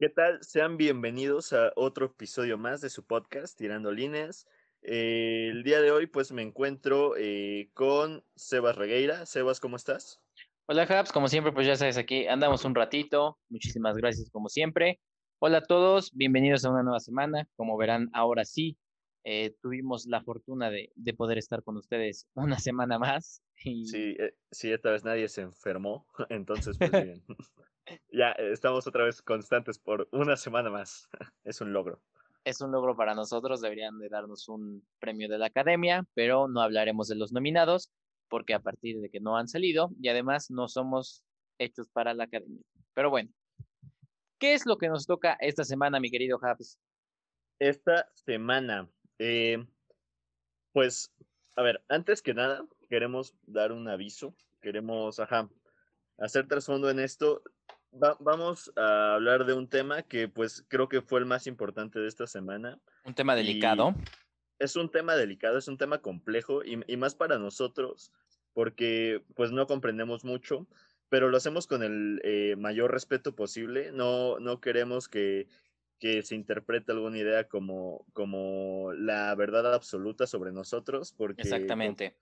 ¿Qué tal? Sean bienvenidos a otro episodio más de su podcast, Tirando Líneas. Eh, el día de hoy, pues me encuentro eh, con Sebas Regueira. Sebas, ¿cómo estás? Hola, Habs. Como siempre, pues ya sabes, aquí andamos un ratito. Muchísimas gracias, como siempre. Hola a todos, bienvenidos a una nueva semana. Como verán, ahora sí, eh, tuvimos la fortuna de, poder estar con ustedes una semana más. Sí, sí, esta vez nadie se enfermó, entonces, pues bien. ya estamos otra vez constantes por una semana más. es un logro. Es un logro para nosotros, deberían de darnos un premio de la academia, pero no hablaremos de los nominados porque a partir de que no han salido y además no somos hechos para la academia. Pero bueno, ¿qué es lo que nos toca esta semana, mi querido Habs? Esta semana, eh, pues, a ver, antes que nada, queremos dar un aviso, queremos, ajá, hacer trasfondo en esto vamos a hablar de un tema que pues creo que fue el más importante de esta semana. Un tema delicado. Es un tema delicado, es un tema complejo y, y, más para nosotros porque pues no comprendemos mucho, pero lo hacemos con el eh, mayor respeto posible. No, no queremos que que se interprete alguna idea como, como la verdad absoluta sobre nosotros, porque Exactamente.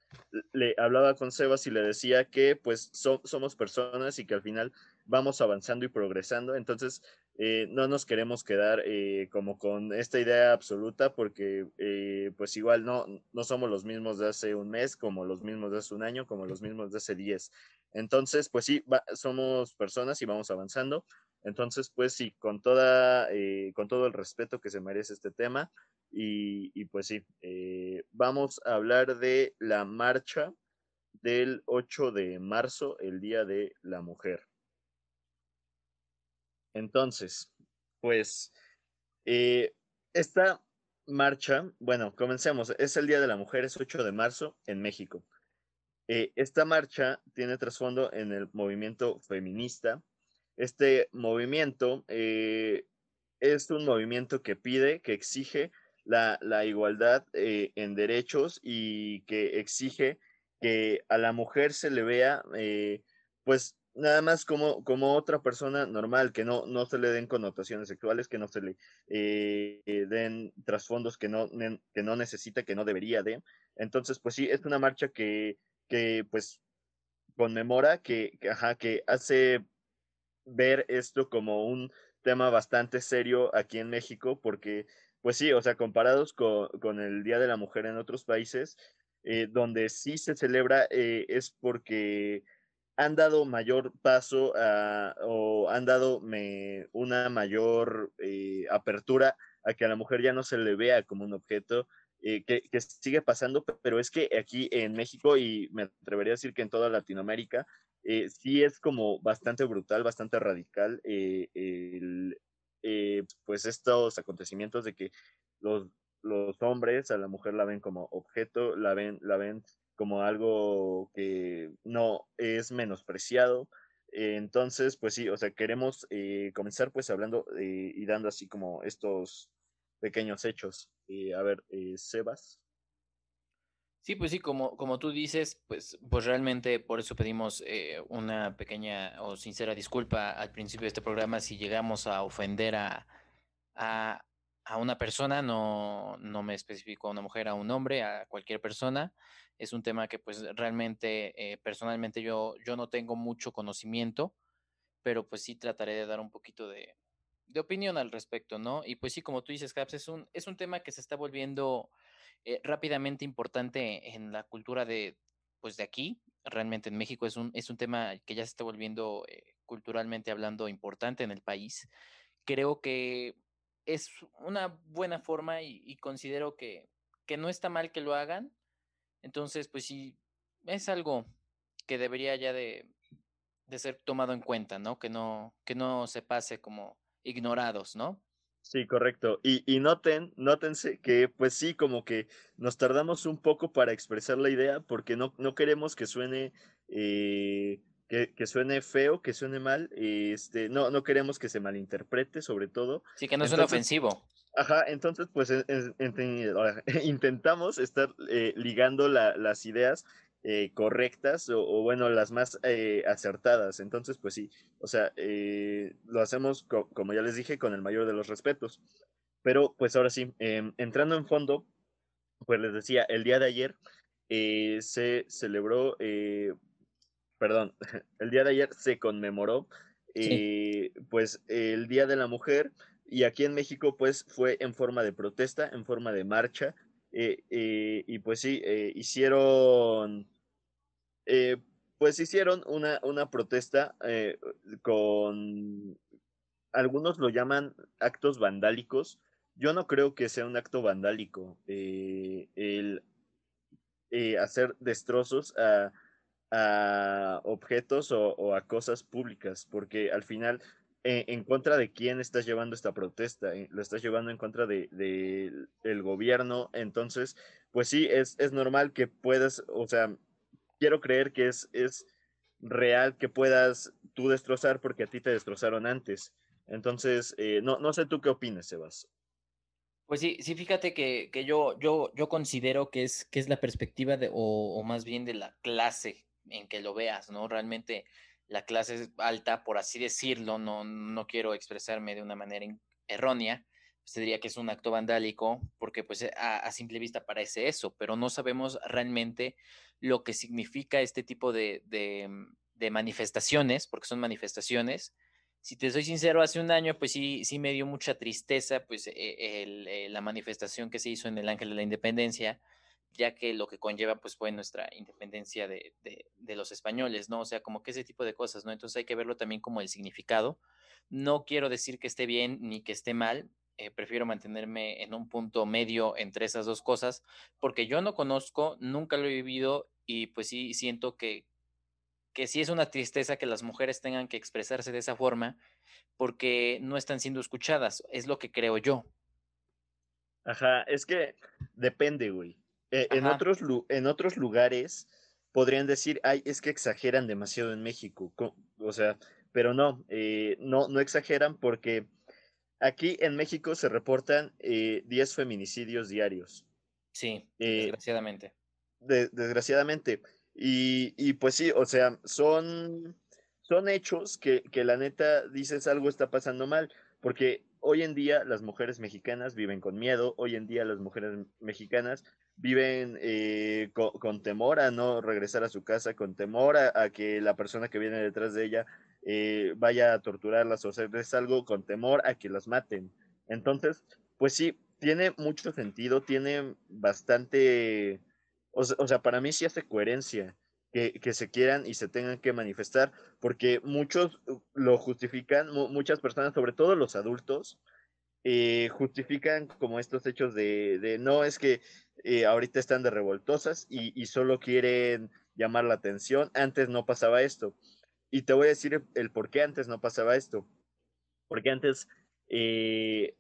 le hablaba con Sebas y le decía que pues somos personas y que al final vamos avanzando y progresando, entonces eh, no nos queremos quedar eh, como con esta idea absoluta porque eh, pues igual no, no somos los mismos de hace un mes, como los mismos de hace un año, como los mismos de hace diez. Entonces, pues sí, somos personas y vamos avanzando, entonces, pues sí, con, toda, eh, con todo el respeto que se merece este tema. Y, pues sí, eh, vamos a hablar de la marcha del 8 de marzo, el Día de la Mujer. Entonces, pues eh, esta marcha, bueno, comencemos, es el Día de la Mujer, es 8 de marzo en México. esta marcha tiene trasfondo en el movimiento feminista este movimiento eh, es un movimiento que pide, que exige la, igualdad eh, en derechos y que exige que a la mujer se le vea, eh, pues nada más como, como otra persona normal, que no, no se le den connotaciones sexuales, que no se le den trasfondos que no, que no necesita, que no debería de. Entonces, pues sí, es una marcha que, que pues conmemora, que, que, ajá, que hace ver esto como un tema bastante serio aquí en México, porque, pues sí, o sea, comparados con, el Día de la Mujer en otros países, eh, donde sí se celebra eh, es porque han dado mayor paso o han dado me, una mayor eh, apertura a que a la mujer ya no se le vea como un objeto, que, que, sigue pasando, pero es que aquí en México y me atrevería a decir que en toda Latinoamérica, eh, sí es como bastante brutal, bastante radical eh, eh, pues estos acontecimientos de que los, los hombres a la mujer la ven como objeto, la ven, la ven como algo que no es menospreciado. entonces, pues sí, o sea, queremos comenzar pues hablando y dando así como estos pequeños hechos. a ver, Sebas. Sí, pues sí, como, como tú dices, pues, pues realmente por eso pedimos eh, una pequeña o sincera disculpa al principio de este programa si llegamos a ofender a, a, una persona, no, no me especifico a una mujer, a un hombre, a cualquier persona. Es un tema que pues realmente, eh, personalmente yo, yo no tengo mucho conocimiento, pero pues sí trataré de dar un poquito de, de opinión al respecto, ¿no? Y pues sí, como tú dices, Caps, es un, es un tema que se está volviendo eh, rápidamente importante en la cultura de, pues de aquí, realmente en México es un, es un tema que ya se está volviendo eh, culturalmente hablando importante en el país. Creo que es una buena forma y, considero que, que, no está mal que lo hagan. Entonces, pues sí, es algo que debería ya de, de ser tomado en cuenta, ¿no? Que no, que no se pase como ignorados, ¿no? Sí, correcto. Y, y noten, nótense que pues sí, como que nos tardamos un poco para expresar la idea porque no, no queremos que suene, eh, que, que, suene feo, que suene mal, este, no, no queremos que se malinterprete sobre todo. Sí, que no suene ofensivo. Ajá, entonces pues intentamos estar eh, ligando la, las ideas eh, correctas o, bueno, las más eh, acertadas. Entonces, pues sí, o sea, lo hacemos, como ya les dije, con el mayor de los respetos. Pero pues ahora sí, em, entrando en fondo, pues les decía, el día de ayer se celebró, perdón, el día de ayer se conmemoró pues el Día de la Mujer y aquí en México pues fue en forma de protesta, en forma de marcha eh, eh, y pues sí, eh, pues hicieron una, una protesta con, algunos lo llaman actos vandálicos, yo no creo que sea un acto vandálico el hacer destrozos a, a objetos o, a cosas públicas, porque al final eh, en contra de quién estás llevando esta protesta, eh, lo estás llevando en contra de, el gobierno, entonces, pues sí, es, es normal que puedas, o sea, quiero creer que es, es real que puedas tú destrozar porque a ti te destrozaron antes. Entonces, eh, no, no sé tú qué opinas, Sebas. Pues sí, sí, fíjate que, que yo, yo, yo considero que es, que es la perspectiva de, o, más bien de la clase en que lo veas, ¿no? Realmente la clase alta, por así decirlo, no, no quiero expresarme de una manera errónea, pues diría que es un acto vandálico, porque pues a, simple vista parece eso, pero no sabemos realmente lo que significa este tipo de, de, manifestaciones, porque son manifestaciones. Si te soy sincero, hace un año pues sí, sí me dio mucha tristeza pues e, e, la manifestación que se hizo en el Ángel de la Independencia, ya que lo que conlleva pues fue nuestra independencia de, los españoles, ¿no? O sea, como que ese tipo de cosas, ¿no? Entonces hay que verlo también como el significado. No quiero decir que esté bien ni que esté mal, eh, prefiero mantenerme en un punto medio entre esas dos cosas, porque yo no conozco, nunca lo he vivido y pues sí siento que, que sí es una tristeza que las mujeres tengan que expresarse de esa forma porque no están siendo escuchadas, es lo que creo yo. Ajá, es que depende, güey. Eh, en, otros, en otros lugares podrían decir, ay, es que exageran demasiado en México. O sea, pero no, eh, no, no exageran porque aquí en México se reportan 10 eh, feminicidios diarios. Sí, desgraciadamente. desgraciadamente. Y, y, pues sí, o sea, son, son hechos que, que la neta dices algo está pasando mal, porque hoy en día las mujeres mexicanas viven con miedo, hoy en día las mujeres mexicanas viven eh, con, temor a no regresar a su casa, con temor a, que la persona que viene detrás de ella eh, vaya a torturarlas o hacerles algo, con temor a que las maten. Entonces, pues sí, tiene mucho sentido, tiene bastante, o, sea, para mí sí hace coherencia. Que, que, se quieran y se tengan que manifestar, porque muchos lo justifican, muchas personas, sobre todo los adultos, eh, justifican como estos hechos de, no, es que eh, ahorita están de revoltosas y, solo quieren llamar la atención. Antes no pasaba esto. Y te voy a decir el, por qué antes no pasaba esto. Porque antes, eh,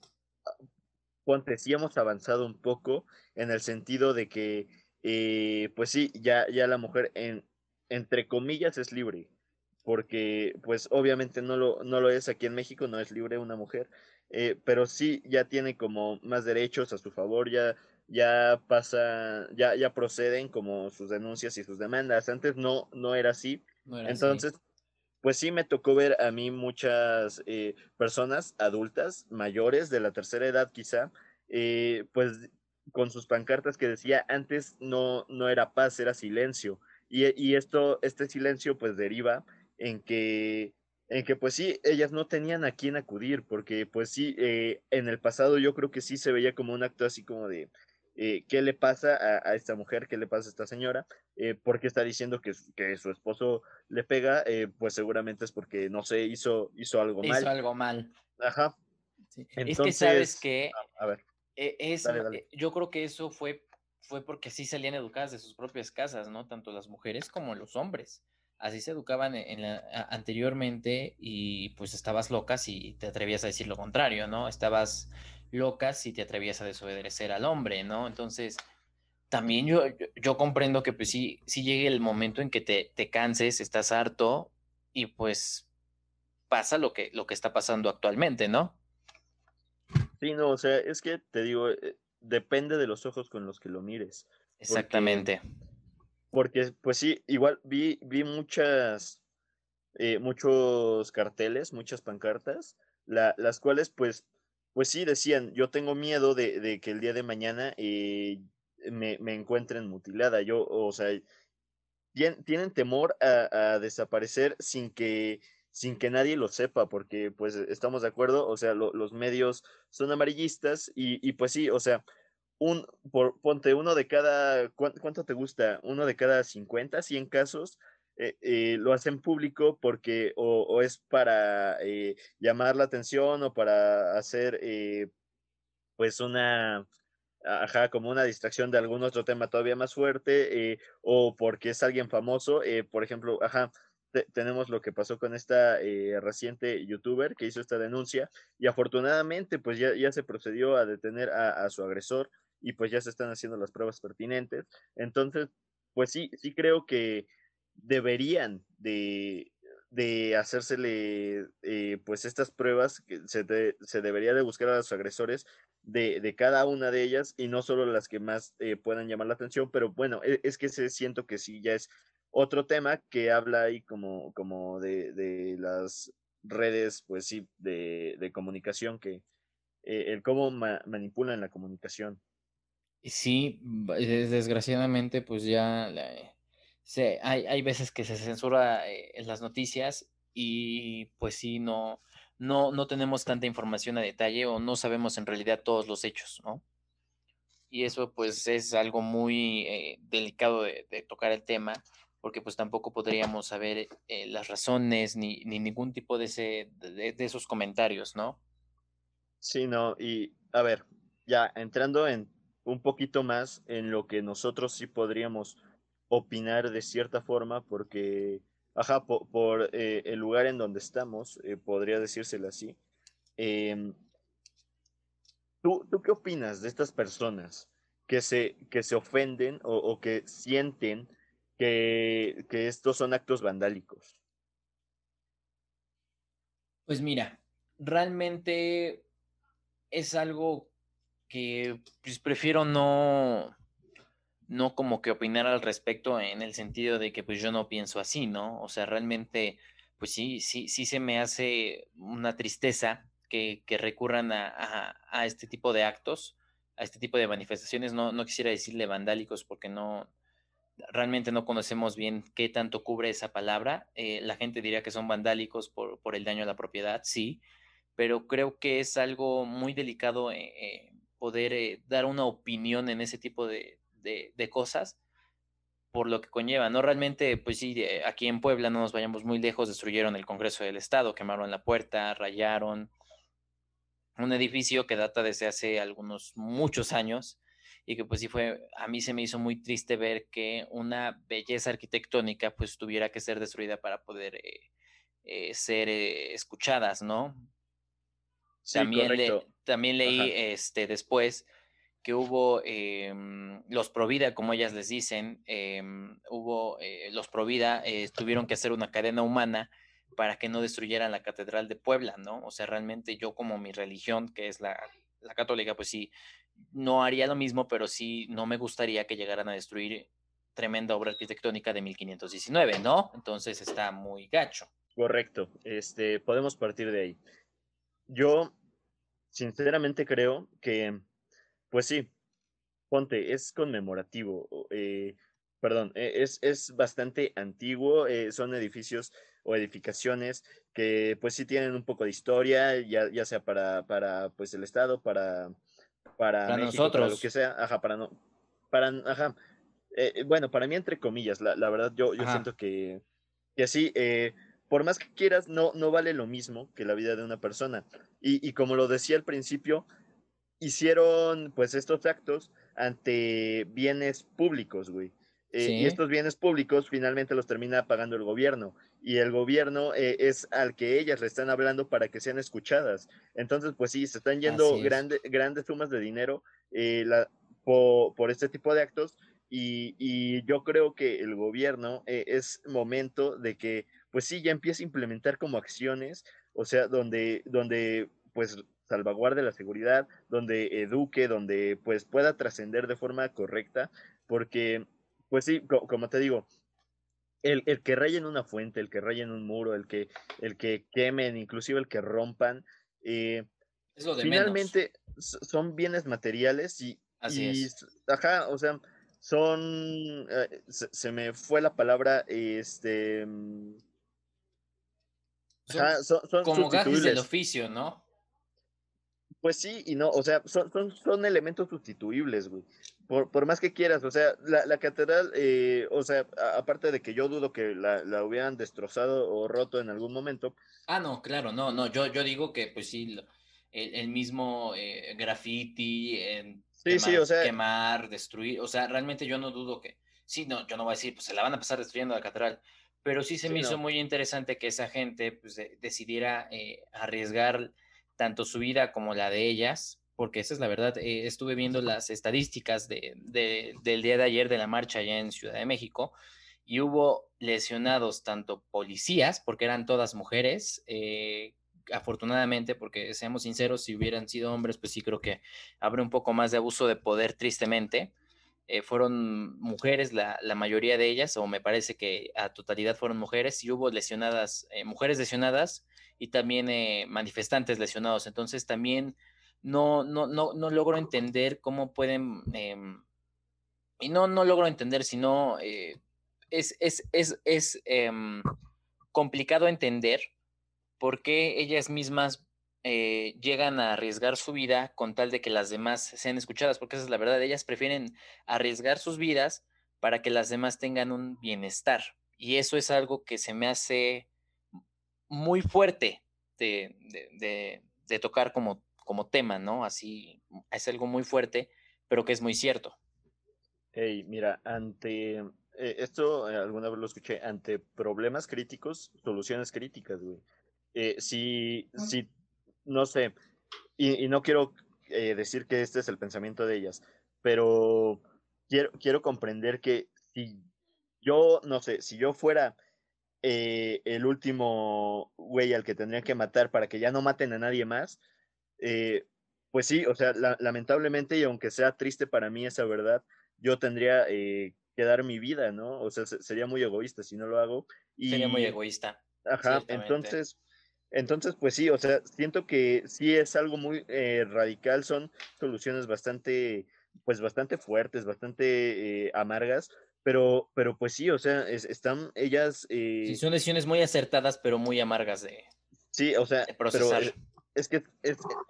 sí hemos avanzado un poco en el sentido de que, eh, pues sí, ya, ya la mujer, en, entre comillas, es libre. Porque, pues obviamente no lo, no lo es aquí en México, no es libre una mujer eh, pero sí ya tiene como más derechos a su favor, ya, ya pasa, ya, ya proceden como sus denuncias y sus demandas. Antes no, no era así. Entonces, pues sí me tocó ver a mí muchas eh, personas adultas, mayores, de la tercera edad quizá, eh, pues con sus pancartas que decía antes no, no era paz, era silencio. Y, esto, este silencio pues deriva en que en que pues sí, ellas no tenían a quién acudir, porque pues sí, eh, en el pasado yo creo que sí se veía como un acto así como de, eh, ¿qué le pasa a, esta mujer? ¿Qué le pasa a esta señora? Eh, ¿Por qué está diciendo que, que su esposo le pega? Eh, pues seguramente es porque, no sé, hizo, hizo algo mal. Hizo algo mal. Ajá. es que sabes que... Ah, a ver. E, es, Yo creo que eso fue, fue porque sí salían educadas de sus propias casas, ¿no? Tanto las mujeres como los hombres así se educaban en anteriormente y pues estabas loca si te atrevías a decir lo contrario, ¿no? Estabas loca si te atrevías a desobedecer al hombre, ¿no? Entonces, también yo, yo, comprendo que pues sí, sí llegue el momento en que te, te, canses, estás harto y pues pasa lo que, lo que está pasando actualmente, ¿no? Sí, no, o sea, es que te digo, eh, depende de los ojos con los que lo mires. Exactamente porque pues sí, igual vi, vi muchas, eh, muchos carteles, muchas pancartas, las cuales pues, pues sí decían, yo tengo miedo de, que el día de mañana eh, me, me, encuentren mutilada, yo, o sea, tienen temor a, desaparecer sin que sin que nadie lo sepa, porque pues estamos de acuerdo, o sea, los medios son amarillistas y, y, pues sí, o sea, un, por, ponte uno de cada, ¿cuánto, te gusta? Uno de cada 50, 100 casos, eh, eh, lo hacen público porque o, es para eh, llamar la atención o para hacer pues una, ajá, como una distracción de algún otro tema todavía más fuerte o porque es alguien famoso, por ejemplo, ajá, tenemos lo que pasó con esta reciente youtuber que hizo esta denuncia y afortunadamente pues ya, ya se procedió a detener a, su agresor y pues ya se están haciendo las pruebas pertinentes. Entonces, pues sí, sí creo que deberían de, de hacérsele eh, pues estas pruebas, que se, se debería de buscar a los agresores de, de, cada una de ellas y no solo las que más eh, puedan llamar la atención, pero bueno, e, es, que se, siento que sí ya es otro tema que habla ahí como, como de, de las redes, pues sí, de, de comunicación, que eh, el cómo manipulan la comunicación. Sí, desgraciadamente, pues ya hay, hay, veces que se censura eh, en las noticias y pues sí, no, no, no tenemos tanta información a detalle o no sabemos en realidad todos los hechos, ¿no? Y eso pues es algo muy eh, delicado de, tocar el tema porque pues tampoco podríamos saber eh, las razones ni, ni, ningún tipo de, ese, de esos comentarios, ¿no? Sí, no, y a ver, ya entrando en un poquito más en lo que nosotros sí podríamos opinar de cierta forma, porque, ajá, por, eh, el lugar en donde estamos, eh, podría decírselo así. Em, ¿tú, ¿tú, qué opinas de estas personas que se, que se ofenden o, que sienten que, que estos son actos vandálicos? Pues mira, realmente es algo que pues, prefiero no, no como que opinar al respecto en el sentido de que pues yo no pienso así, ¿no? O sea, realmente, pues sí, sí, sí se me hace una tristeza que, que recurran a, a, este tipo de actos, a este tipo de manifestaciones. No, no quisiera decirle vandálicos porque no, realmente no conocemos bien qué tanto cubre esa palabra. Eh, la gente diría que son vandálicos por, por, el daño a la propiedad, sí, pero creo que es algo muy delicado eh, eh poder dar una opinión en ese tipo de, de, cosas por lo que conlleva, ¿no? Realmente, pues sí, aquí en Puebla no nos vayamos muy lejos, destruyeron el Congreso del Estado, quemaron la puerta, rayaron un edificio que data desde hace algunos muchos años y que pues sí fue, a mí se me hizo muy triste ver que una belleza arquitectónica pues tuviera que ser destruida para poder eh, eh, ser escuchadas, ¿no? también, también leí este, después que hubo em, los Provida, como ellas les dicen, em, hubo eh, los Provida eh, tuvieron que hacer una cadena humana para que no destruyeran la Catedral de Puebla, ¿no? O sea, realmente yo como mi religión, que es la, la católica, pues sí, no haría lo mismo, pero sí no me gustaría que llegaran a destruir tremenda obra arquitectónica de 1519, ¿no? Entonces está muy gacho. Correcto, este, podemos partir de ahí. Yo sinceramente creo que, pues sí, ponte, es conmemorativo, eh, perdón, e, es, es bastante antiguo, eh, son edificios o edificaciones que pues sí tienen un poco de historia, ya, ya sea para, para pues el Estado, para, para, nosotros. para lo que sea, ajá, para no, para, ajá, eh, bueno, para mí entre comillas, la, la verdad yo, yo siento que, que así, eh, por más que quieras, no, no vale lo mismo que la vida de una persona. Y, y como lo decía al principio, hicieron pues estos actos ante bienes públicos, güey. Eh, y estos bienes públicos finalmente los termina pagando el gobierno. Y el gobierno eh, es al que ellas le están hablando para que sean escuchadas. Entonces, pues sí, se están yendo grandes sumas de dinero eh, la, por, por, este tipo de actos. Y, y yo creo que el gobierno es momento de que pues sí, ya empieza a implementar como acciones, o sea, donde, donde pues salvaguarde la seguridad, donde eduque, donde pues pueda trascender de forma correcta, porque pues sí, como te digo, el, el, que rayen una fuente, el que rayen un muro, el que, el que quemen, inclusive el que rompan, eh, finalmente son bienes materiales y, Así ajá, o sea, son, eh, se, me fue la palabra, este, son, como gajes del oficio, ¿no? Pues sí y no, o sea, son, son, son elementos sustituibles, güey. Por, por, más que quieras, o sea, la, la catedral, eh, o sea, aparte de que yo dudo que la, la, hubieran destrozado o roto en algún momento. Ah, no, claro, no, no, yo, yo digo que pues sí, el, el mismo eh, graffiti, sí, quemar, sí, o sea, quemar, destruir, o sea, realmente yo no dudo que, sí, no, yo no voy a decir, pues se la van a pasar destruyendo la catedral, pero sí se me hizo muy interesante que esa gente pues, decidiera eh, arriesgar tanto su vida como la de ellas, porque esa es la verdad. Eh, estuve viendo las estadísticas de, del día de ayer de la marcha allá en Ciudad de México y hubo lesionados tanto policías, porque eran todas mujeres, eh, afortunadamente, porque seamos sinceros, si hubieran sido hombres, pues sí creo que habrá un poco más de abuso de poder, tristemente. Eh, fueron mujeres, la, la, mayoría de ellas, o me parece que a totalidad fueron mujeres, y hubo lesionadas, mujeres lesionadas y también eh, manifestantes lesionados. Entonces también no, no, no, no logro entender cómo pueden, em, y no, no logro entender, sino eh, es, es, es, es em, complicado entender por qué ellas mismas eh, llegan a arriesgar su vida con tal de que las demás sean escuchadas, porque esa es la verdad, ellas prefieren arriesgar sus vidas para que las demás tengan un bienestar. Y eso es algo que se me hace muy fuerte de, tocar como, como tema, ¿no? Así es algo muy fuerte, pero que es muy cierto. Hey, mira, ante eh, esto eh, alguna vez lo escuché, ante problemas críticos, soluciones críticas, güey. Eh, si, si, no sé, y, no quiero decir que este es el pensamiento de ellas, pero quiero, quiero comprender que si yo, no sé, si yo fuera eh, el último güey al que tendrían que matar para que ya no maten a nadie más, eh, pues sí, o sea, lamentablemente y aunque sea triste para mí esa verdad, yo tendría eh, que dar mi vida, ¿no? O sea, sería muy egoísta si no lo hago. Y, sería muy egoísta. Ajá, entonces, entonces, pues sí, o sea, siento que sí es algo muy radical, son soluciones bastante, pues bastante fuertes, bastante amargas, pero, pero pues sí, o sea, están ellas... sí, eh son decisiones muy acertadas, pero muy amargas de... Sí, o sea, pero es, que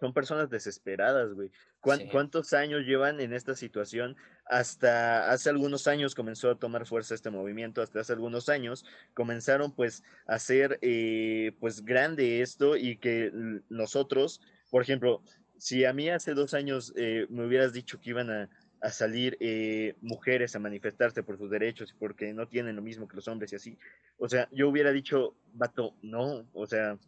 son personas desesperadas, güey. ¿Cuántos años llevan en esta situación? Hasta hace algunos años comenzó a tomar fuerza este movimiento, hasta hace algunos años comenzaron pues a hacer eh, pues grande esto y que nosotros, por ejemplo, si a mí hace dos años eh, me hubieras dicho que iban a a salir eh, mujeres a manifestarse por sus derechos y porque no tienen lo mismo que los hombres y así. O sea, yo hubiera dicho, vato, no, o sea,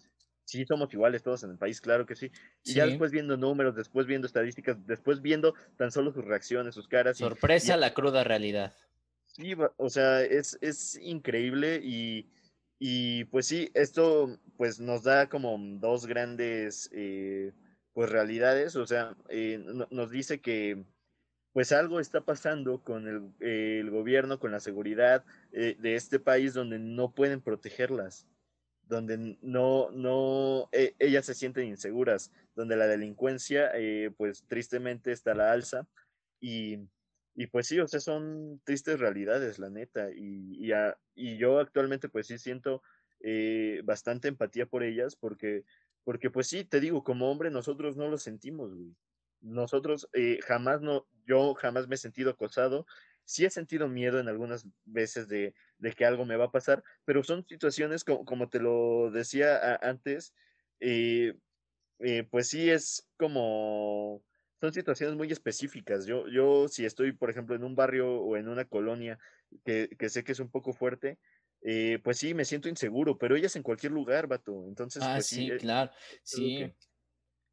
sí somos iguales todos en el país, claro que sí. Y ya después viendo números, después viendo estadísticas, después viendo tan solo sus reacciones, sus caras. Sorpresa la cruda realidad. Sí, o sea, es, es increíble y, y pues sí, esto pues nos da como dos grandes eh, pues realidades, o sea, eh, nos dice que pues algo está pasando con el, gobierno, con la seguridad eh, de este país donde no pueden protegerlas, donde no, no, e, ellas se sienten inseguras, donde la delincuencia, eh, pues tristemente está a la alza y, y, pues sí, o sea, son tristes realidades, la neta, y, y, y yo actualmente pues sí siento eh, bastante empatía por ellas porque, porque pues sí, te digo, como hombre nosotros no lo sentimos, güey nosotros eh, jamás no, yo jamás me he sentido acosado. Sí he sentido miedo en algunas veces de, de que algo me va a pasar, pero son situaciones como, como te lo decía antes, eh, eh, pues sí es como, son situaciones muy específicas. Yo, yo si estoy, por ejemplo, en un barrio o en una colonia que, que sé que es un poco fuerte, pues sí, me siento inseguro, pero ellas en cualquier lugar, vato. Entonces, ah, pues sí, claro, sí.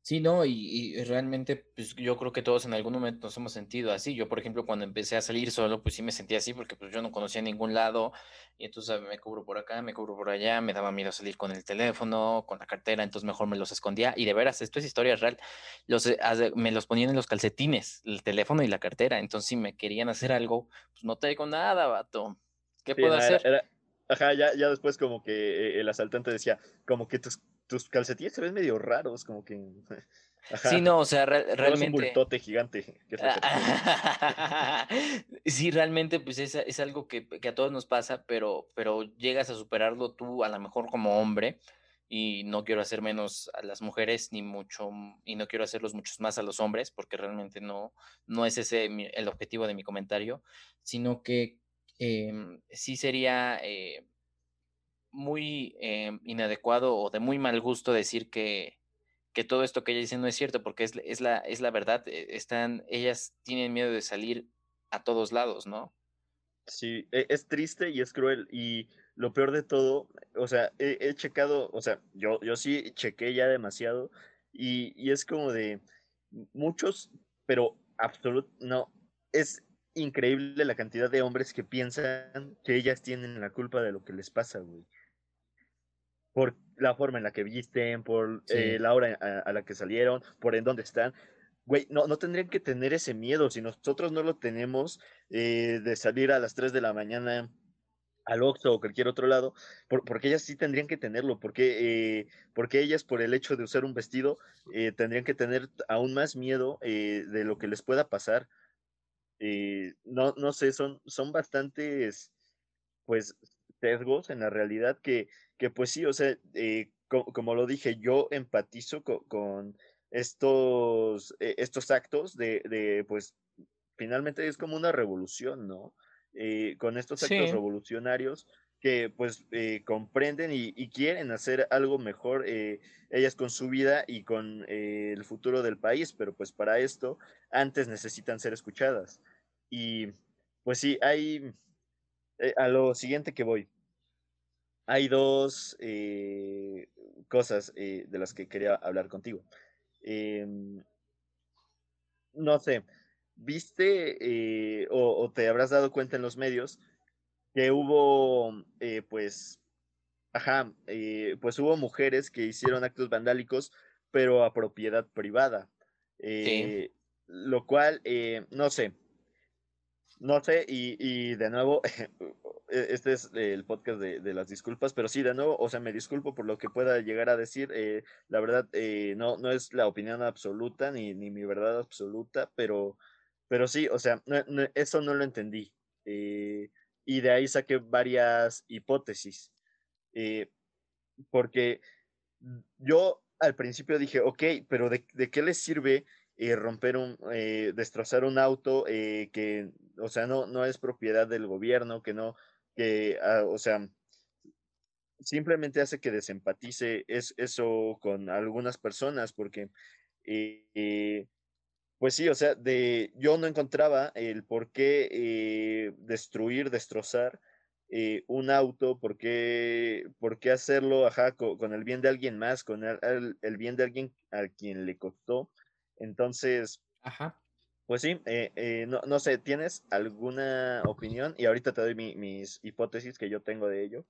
Sí, no, y, realmente, pues yo creo que todos en algún momento nos hemos sentido así. Yo, por ejemplo, cuando empecé a salir solo, pues sí me sentía así porque pues yo no conocía ningún lado y entonces me cubro por acá, me cubro por allá, me daba miedo salir con el teléfono, con la cartera, entonces mejor me los escondía y de veras, esto es historia real, los, eh, me los ponían en los calcetines, el teléfono y la cartera, entonces si me querían hacer algo, pues no tengo nada, vato. ¿Qué puedo hacer? ajá, ya, ya después como que eh, el asaltante decía, como que tus tus calcetines se ven medio raros, como que. Sí, no, o sea, realmente. un bultote gigante. sí, realmente, pues es, es algo que, que, a todos nos pasa, pero, pero llegas a superarlo tú, a lo mejor como hombre, y no quiero hacer menos a las mujeres, ni mucho, y no quiero hacerlos muchos más a los hombres, porque realmente no, no es ese el objetivo de mi comentario, sino que em, sí sería. Eh, muy eh, inadecuado o de muy mal gusto decir que, que todo esto que ella dice no es cierto, porque es, es, la, es la verdad. Eh, están, ellas tienen miedo de salir a todos lados, ¿no? Sí, e, es triste y es cruel. Y lo peor de todo, o sea, he, checado, o sea, yo, yo sí chequé ya demasiado y, y es como de muchos, pero absoluto, no, es increíble la cantidad de hombres que piensan que ellas tienen la culpa de lo que les pasa, güey por la forma en la que visten, por eh, la hora a, la que salieron, por en dónde están. Güey, no, no tendrían que tener ese miedo. Si nosotros no lo tenemos eh, de salir a las 3 de la mañana al Oxxo o cualquier otro lado, porque ellas sí tendrían que tenerlo, porque, eh, porque ellas por el hecho de usar un vestido tendrían que tener aún más miedo de lo que les pueda pasar. no, no sé, son, son bastantes, pues, sesgos en la realidad que, que pues sí, o sea, eh, como lo dije, yo empatizo con, estos, eh, estos actos de, de, pues, finalmente es como una revolución, ¿no? Eh, con estos actos revolucionarios que pues comprenden y, y, quieren hacer algo mejor ellas con su vida y con el futuro del país, pero pues para esto antes necesitan ser escuchadas. Y pues sí, hay a lo siguiente que voy hay dos eh, cosas eh, de las que quería hablar contigo. Em, no sé, viste eh, o, te habrás dado cuenta en los medios que hubo, pues, ajá, pues hubo mujeres que hicieron actos vandálicos, pero a propiedad privada. Lo cual, no sé, no sé, y, de nuevo, E, este es el podcast de, las disculpas, pero sí, de nuevo, o sea, me disculpo por lo que pueda llegar a decir. Eh, la verdad, eh, no, no es la opinión absoluta ni, ni mi verdad absoluta, pero, pero sí, o sea, eso no lo entendí. Eh, y de ahí saqué varias hipótesis. porque yo al principio dije, ok, pero ¿de, de qué les sirve romper un, destrozar un auto que, o sea, no, no es propiedad del gobierno, que no, que, ah, o sea, simplemente hace que desempatice es, eso con algunas personas, porque, eh, pues sí, o sea, de, yo no encontraba el por qué eh, destruir, destrozar eh, un auto, por qué, por qué hacerlo ajá, con, el bien de alguien más, con el, el, bien de alguien a quien le costó. Entonces, ajá. Pues sí, eh, eh, no, no, sé, ¿tienes alguna opinión? Y ahorita te doy mis hipótesis que yo tengo de ello.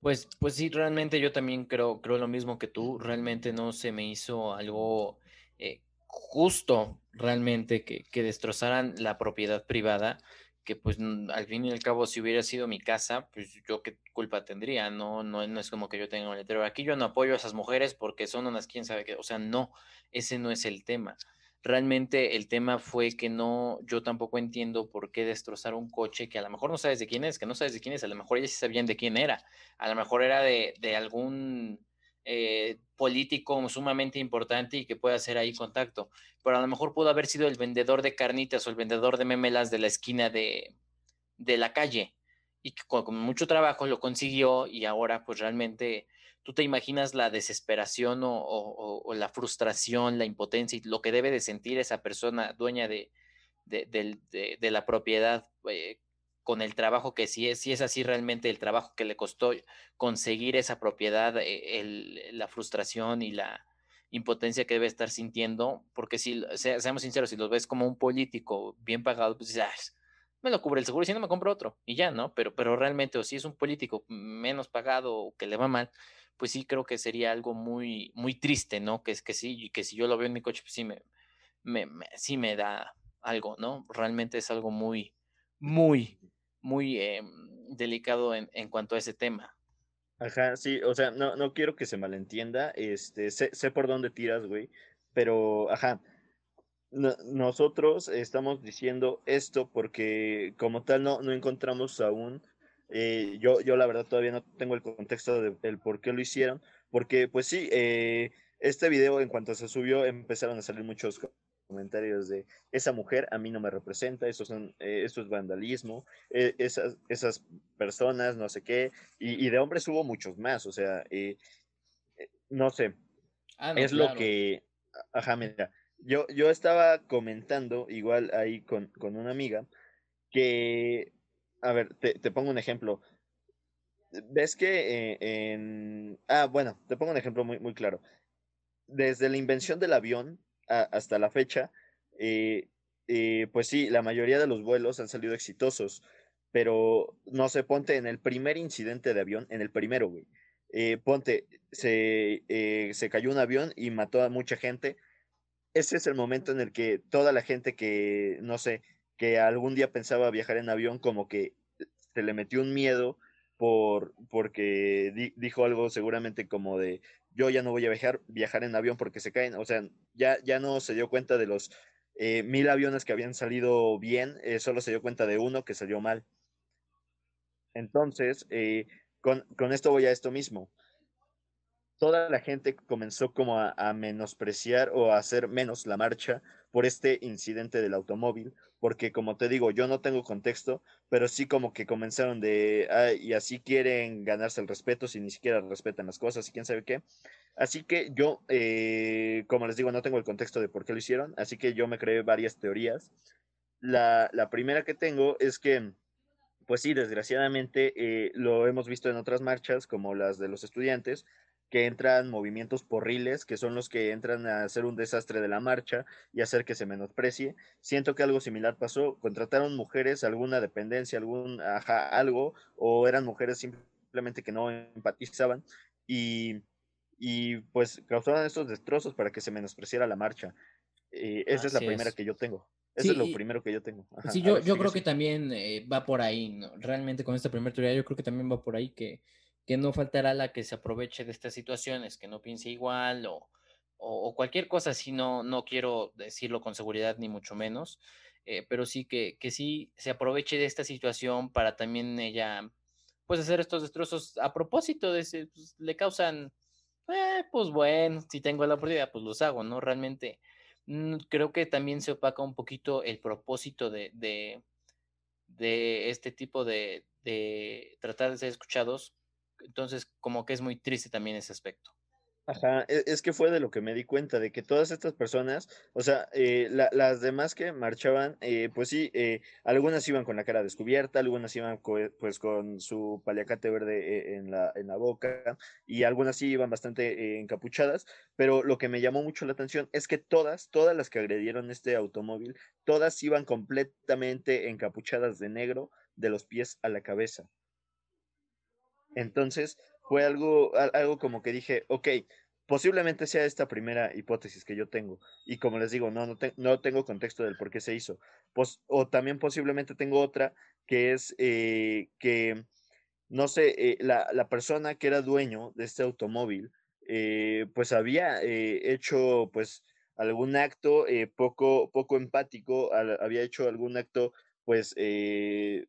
Pues, pues sí, realmente yo también creo, creo lo mismo que tú. Realmente no se me hizo algo eh, justo, realmente, que, que, destrozaran la propiedad privada, que pues al fin y al cabo, si hubiera sido mi casa, pues yo qué culpa tendría, no, no, no es como que yo tenga un letrero. Aquí yo no apoyo a esas mujeres porque son unas, quién sabe qué, o sea, no, ese no es el tema. Realmente el tema fue que no, yo tampoco entiendo por qué destrozar un coche que a lo mejor no sabes de quién es, que no sabes de quién es, a lo mejor ellos sí sabían de quién era, a lo mejor era de, algún eh, político sumamente importante y que pueda hacer ahí contacto, pero a lo mejor pudo haber sido el vendedor de carnitas o el vendedor de memelas de la esquina de, de la calle y que con mucho trabajo lo consiguió y ahora pues realmente tú te imaginas la desesperación o, la frustración, la impotencia y lo que debe de sentir esa persona dueña de, de, la propiedad eh, con el trabajo que si es, si es así realmente el trabajo que le costó conseguir esa propiedad, eh, la frustración y la, impotencia que debe estar sintiendo, porque si, seamos sinceros, si lo ves como un político bien pagado, pues dices, ah, me lo cubre el seguro si no me compro otro y ya, ¿no? Pero, pero realmente, o si es un político menos pagado o que le va mal, pues sí creo que sería algo muy, muy triste, ¿no? Que es que sí, que si yo lo veo en mi coche, pues sí me, me, sí me da algo, ¿no? Realmente es algo muy, muy, muy em, delicado en, en, cuanto a ese tema. Ajá, sí, o sea, no, no quiero que se malentienda, este, sé, sé por dónde tiras, güey, pero, ajá, nosotros estamos diciendo esto porque como tal no, no encontramos aún, eh, yo, yo la verdad todavía no tengo el contexto del por qué lo hicieron, porque pues sí, eh, este video en cuanto se subió empezaron a salir muchos comentarios de esa mujer a mí no me representa, eso, son, eh, es vandalismo, esas, esas personas, no sé qué, y, de hombres hubo muchos más, o sea, no sé, ah, es lo que, ajá, mira, yo, yo estaba comentando, igual ahí con, con una amiga, que, a ver, te, te pongo un ejemplo. ¿Ves que eh, en... Ah, bueno, te pongo un ejemplo muy, muy claro. Desde la invención del avión hasta la fecha, eh, eh, pues sí, la mayoría de los vuelos han salido exitosos, pero no se ponte en el primer incidente de avión, en el primero, güey. ponte, se, se cayó un avión y mató a mucha gente ese es el momento en el que toda la gente que, no sé, que algún día pensaba viajar en avión, como que se le metió un miedo por, porque dijo algo seguramente como de, yo ya no voy a viajar, viajar en avión porque se caen, o sea, ya, ya no se dio cuenta de los eh, mil aviones que habían salido bien, eh, solo se dio cuenta de uno que salió mal. Entonces, eh, con, con esto voy a esto mismo toda la gente comenzó como a, menospreciar o a hacer menos la marcha por este incidente del automóvil, porque como te digo, yo no tengo contexto, pero sí como que comenzaron de, y así quieren ganarse el respeto si ni siquiera respetan las cosas y quién sabe qué. Así que yo, eh, como les digo, no tengo el contexto de por qué lo hicieron, así que yo me creé varias teorías. La, primera que tengo es que pues sí, desgraciadamente eh, lo hemos visto en otras marchas, como las de los estudiantes, que entran movimientos porriles, que son los que entran a hacer un desastre de la marcha y hacer que se menosprecie. Siento que algo similar pasó, contrataron mujeres, alguna dependencia, algún, ajá, algo, o eran mujeres simplemente que no empatizaban y, y pues causaron estos destrozos para que se menospreciara la marcha. Eh, esa es la primera que yo tengo. Eso es lo primero que yo tengo. sí, yo, yo creo que también eh, va por ahí, realmente con esta primera teoría yo creo que también va por ahí que que no faltará la que se aproveche de estas situaciones, que no piense igual o, o, cualquier cosa así, no, no quiero decirlo con seguridad ni mucho menos, eh, pero sí que, que sí se aproveche de esta situación para también ella, pues hacer estos destrozos a propósito, de pues, le causan, eh, pues bueno, si tengo la oportunidad, pues los hago, ¿no? Realmente mm, creo que también se opaca un poquito el propósito de, de, de este tipo de, de tratar de ser escuchados entonces, como que es muy triste también ese aspecto. Ajá, e, es que fue de lo que me di cuenta, de que todas estas personas, o sea, eh, las demás que marchaban, eh, pues sí, eh, algunas iban con la cara descubierta, algunas iban pues con su paliacate verde en la, en la boca y algunas sí iban bastante encapuchadas, pero lo que me llamó mucho la atención es que todas, todas las que agredieron este automóvil, todas iban completamente encapuchadas de negro de los pies a la cabeza. Entonces fue algo, algo como que dije, ok, posiblemente sea esta primera hipótesis que yo tengo. Y como les digo, no, no, no tengo contexto del por qué se hizo. o también posiblemente tengo otra que es eh, que, no sé, eh, la, la, persona que era dueño de este automóvil, eh, pues había hecho pues algún acto poco, poco empático, había hecho algún acto pues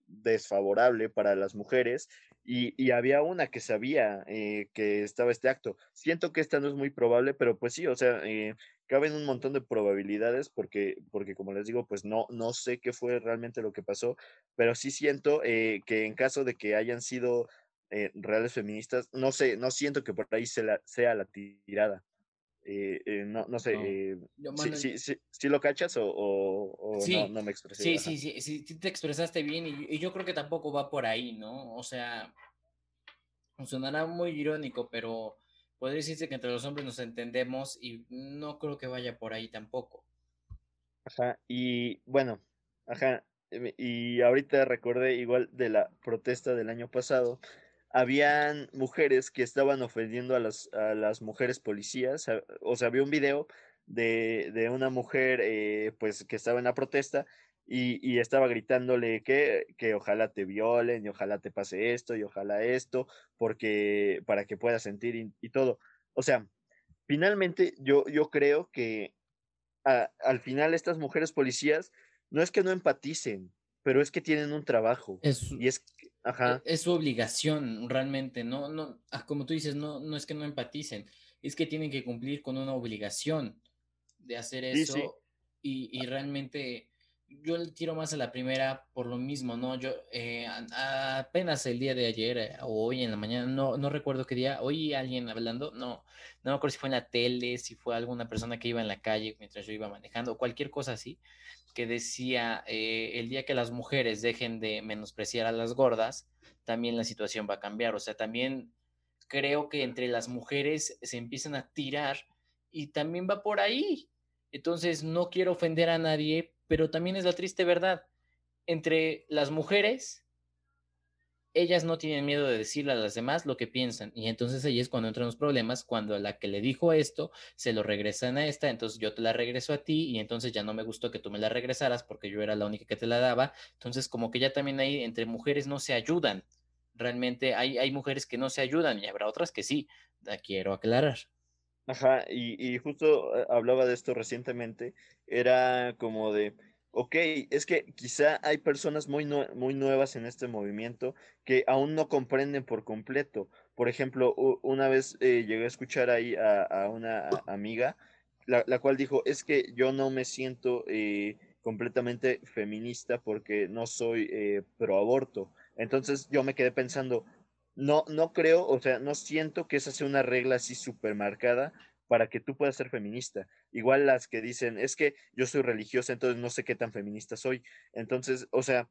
desfavorable para las mujeres y, había una que sabía eh, que estaba este acto. Siento que esta no es muy probable, pero pues sí, o sea, eh, caben un montón de probabilidades porque, porque como les digo, pues no, no sé qué fue realmente lo que pasó, pero sí siento eh, que en caso de que hayan sido reales feministas, no sé, no siento que por ahí sea la tirada. No, no sé, si lo cachas o, no, me expresé. Sí, sí, sí, sí, te expresaste bien y, yo creo que tampoco va por ahí, ¿no? O sea, sonará muy irónico, pero podría decirse que entre los hombres nos entendemos y no creo que vaya por ahí tampoco. Ajá, y bueno, ajá, y ahorita recordé igual de la protesta del año pasado, habían mujeres que estaban ofendiendo a las, a las mujeres policías, o sea, había un video de, de una mujer eh, pues que estaba en la protesta y, y, estaba gritándole que, que ojalá te violen y ojalá te pase esto y ojalá esto, porque para que puedas sentir y, todo. O sea, finalmente yo, yo creo que al final estas mujeres policías no es que no empaticen, pero es que tienen un trabajo. Es, y es, ajá. E, es su obligación, realmente, no, no, ah, como tú dices, no, no es que no empaticen, es que tienen que cumplir con una obligación de hacer eso sí, sí. Y, y, realmente yo le tiro más a la primera por lo mismo, ¿no? Yo eh, apenas el día de ayer eh, o hoy en la mañana, no, no recuerdo qué día, oí alguien hablando, no, no me acuerdo si fue en la tele, si fue alguna persona que iba en la calle mientras yo iba manejando, cualquier cosa así, que decía, eh, el día que las mujeres dejen de menospreciar a las gordas, también la situación va a cambiar, o sea, también creo que entre las mujeres se empiezan a tirar y también va por ahí. Entonces, no quiero ofender a nadie, pero también es la triste verdad. Entre las mujeres, ellas no tienen miedo de decirle a las demás lo que piensan. Y entonces ahí es cuando entran los problemas, cuando a la que le dijo esto, se lo regresan a esta, entonces yo te la regreso a ti y entonces ya no me gustó que tú me la regresaras porque yo era la única que te la daba. Entonces como que ya también ahí entre mujeres no se ayudan. Realmente hay, hay mujeres que no se ayudan y habrá otras que sí. La quiero aclarar. Ajá, y, y justo eh, hablaba de esto recientemente, era como de, ok, es que quizá hay personas muy, muy nuevas en este movimiento que aún no comprenden por completo. Por ejemplo, una vez eh, llegué a escuchar ahí a, a una amiga, la, la, cual dijo, es que yo no me siento eh, completamente feminista porque no soy eh, pro aborto. Entonces yo me quedé pensando, no, no creo, o sea, no siento que esa sea una regla así súper marcada para que tú puedas ser feminista. Igual las que dicen, es que yo soy religiosa, entonces no sé qué tan feminista soy. Entonces, o sea,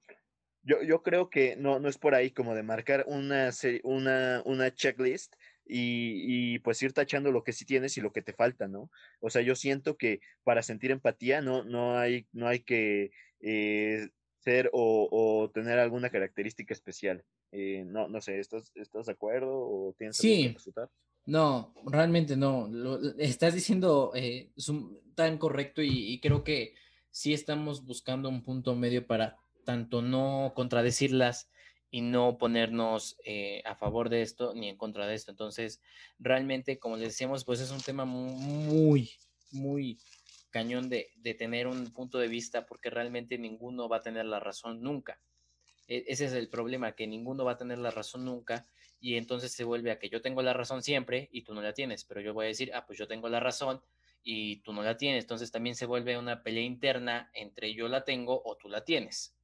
yo, yo creo que no, no es por ahí como de marcar una, una, una checklist y, y, pues ir tachando lo que sí tienes y lo que te falta, ¿no? O sea, yo siento que para sentir empatía no, no, hay, no hay que eh, ser o, o, tener alguna característica especial. Eh, no, no sé, ¿estás, ¿estás de acuerdo o tienes sí. No, realmente no. Lo, estás diciendo eh, tan correcto y, y, creo que sí estamos buscando un punto medio para tanto no contradecirlas y no ponernos eh, a favor de esto ni en contra de esto. Entonces, realmente, como les decíamos, pues es un tema muy, muy cañón de, de tener un punto de vista porque realmente ninguno va a tener la razón nunca. E-, ese es el problema, que ninguno va a tener la razón nunca y entonces se vuelve a que yo tengo la razón siempre y tú no la tienes, pero yo voy a decir, ah, pues yo tengo la razón y tú no la tienes, entonces también se vuelve una pelea interna entre yo la tengo o tú la tienes.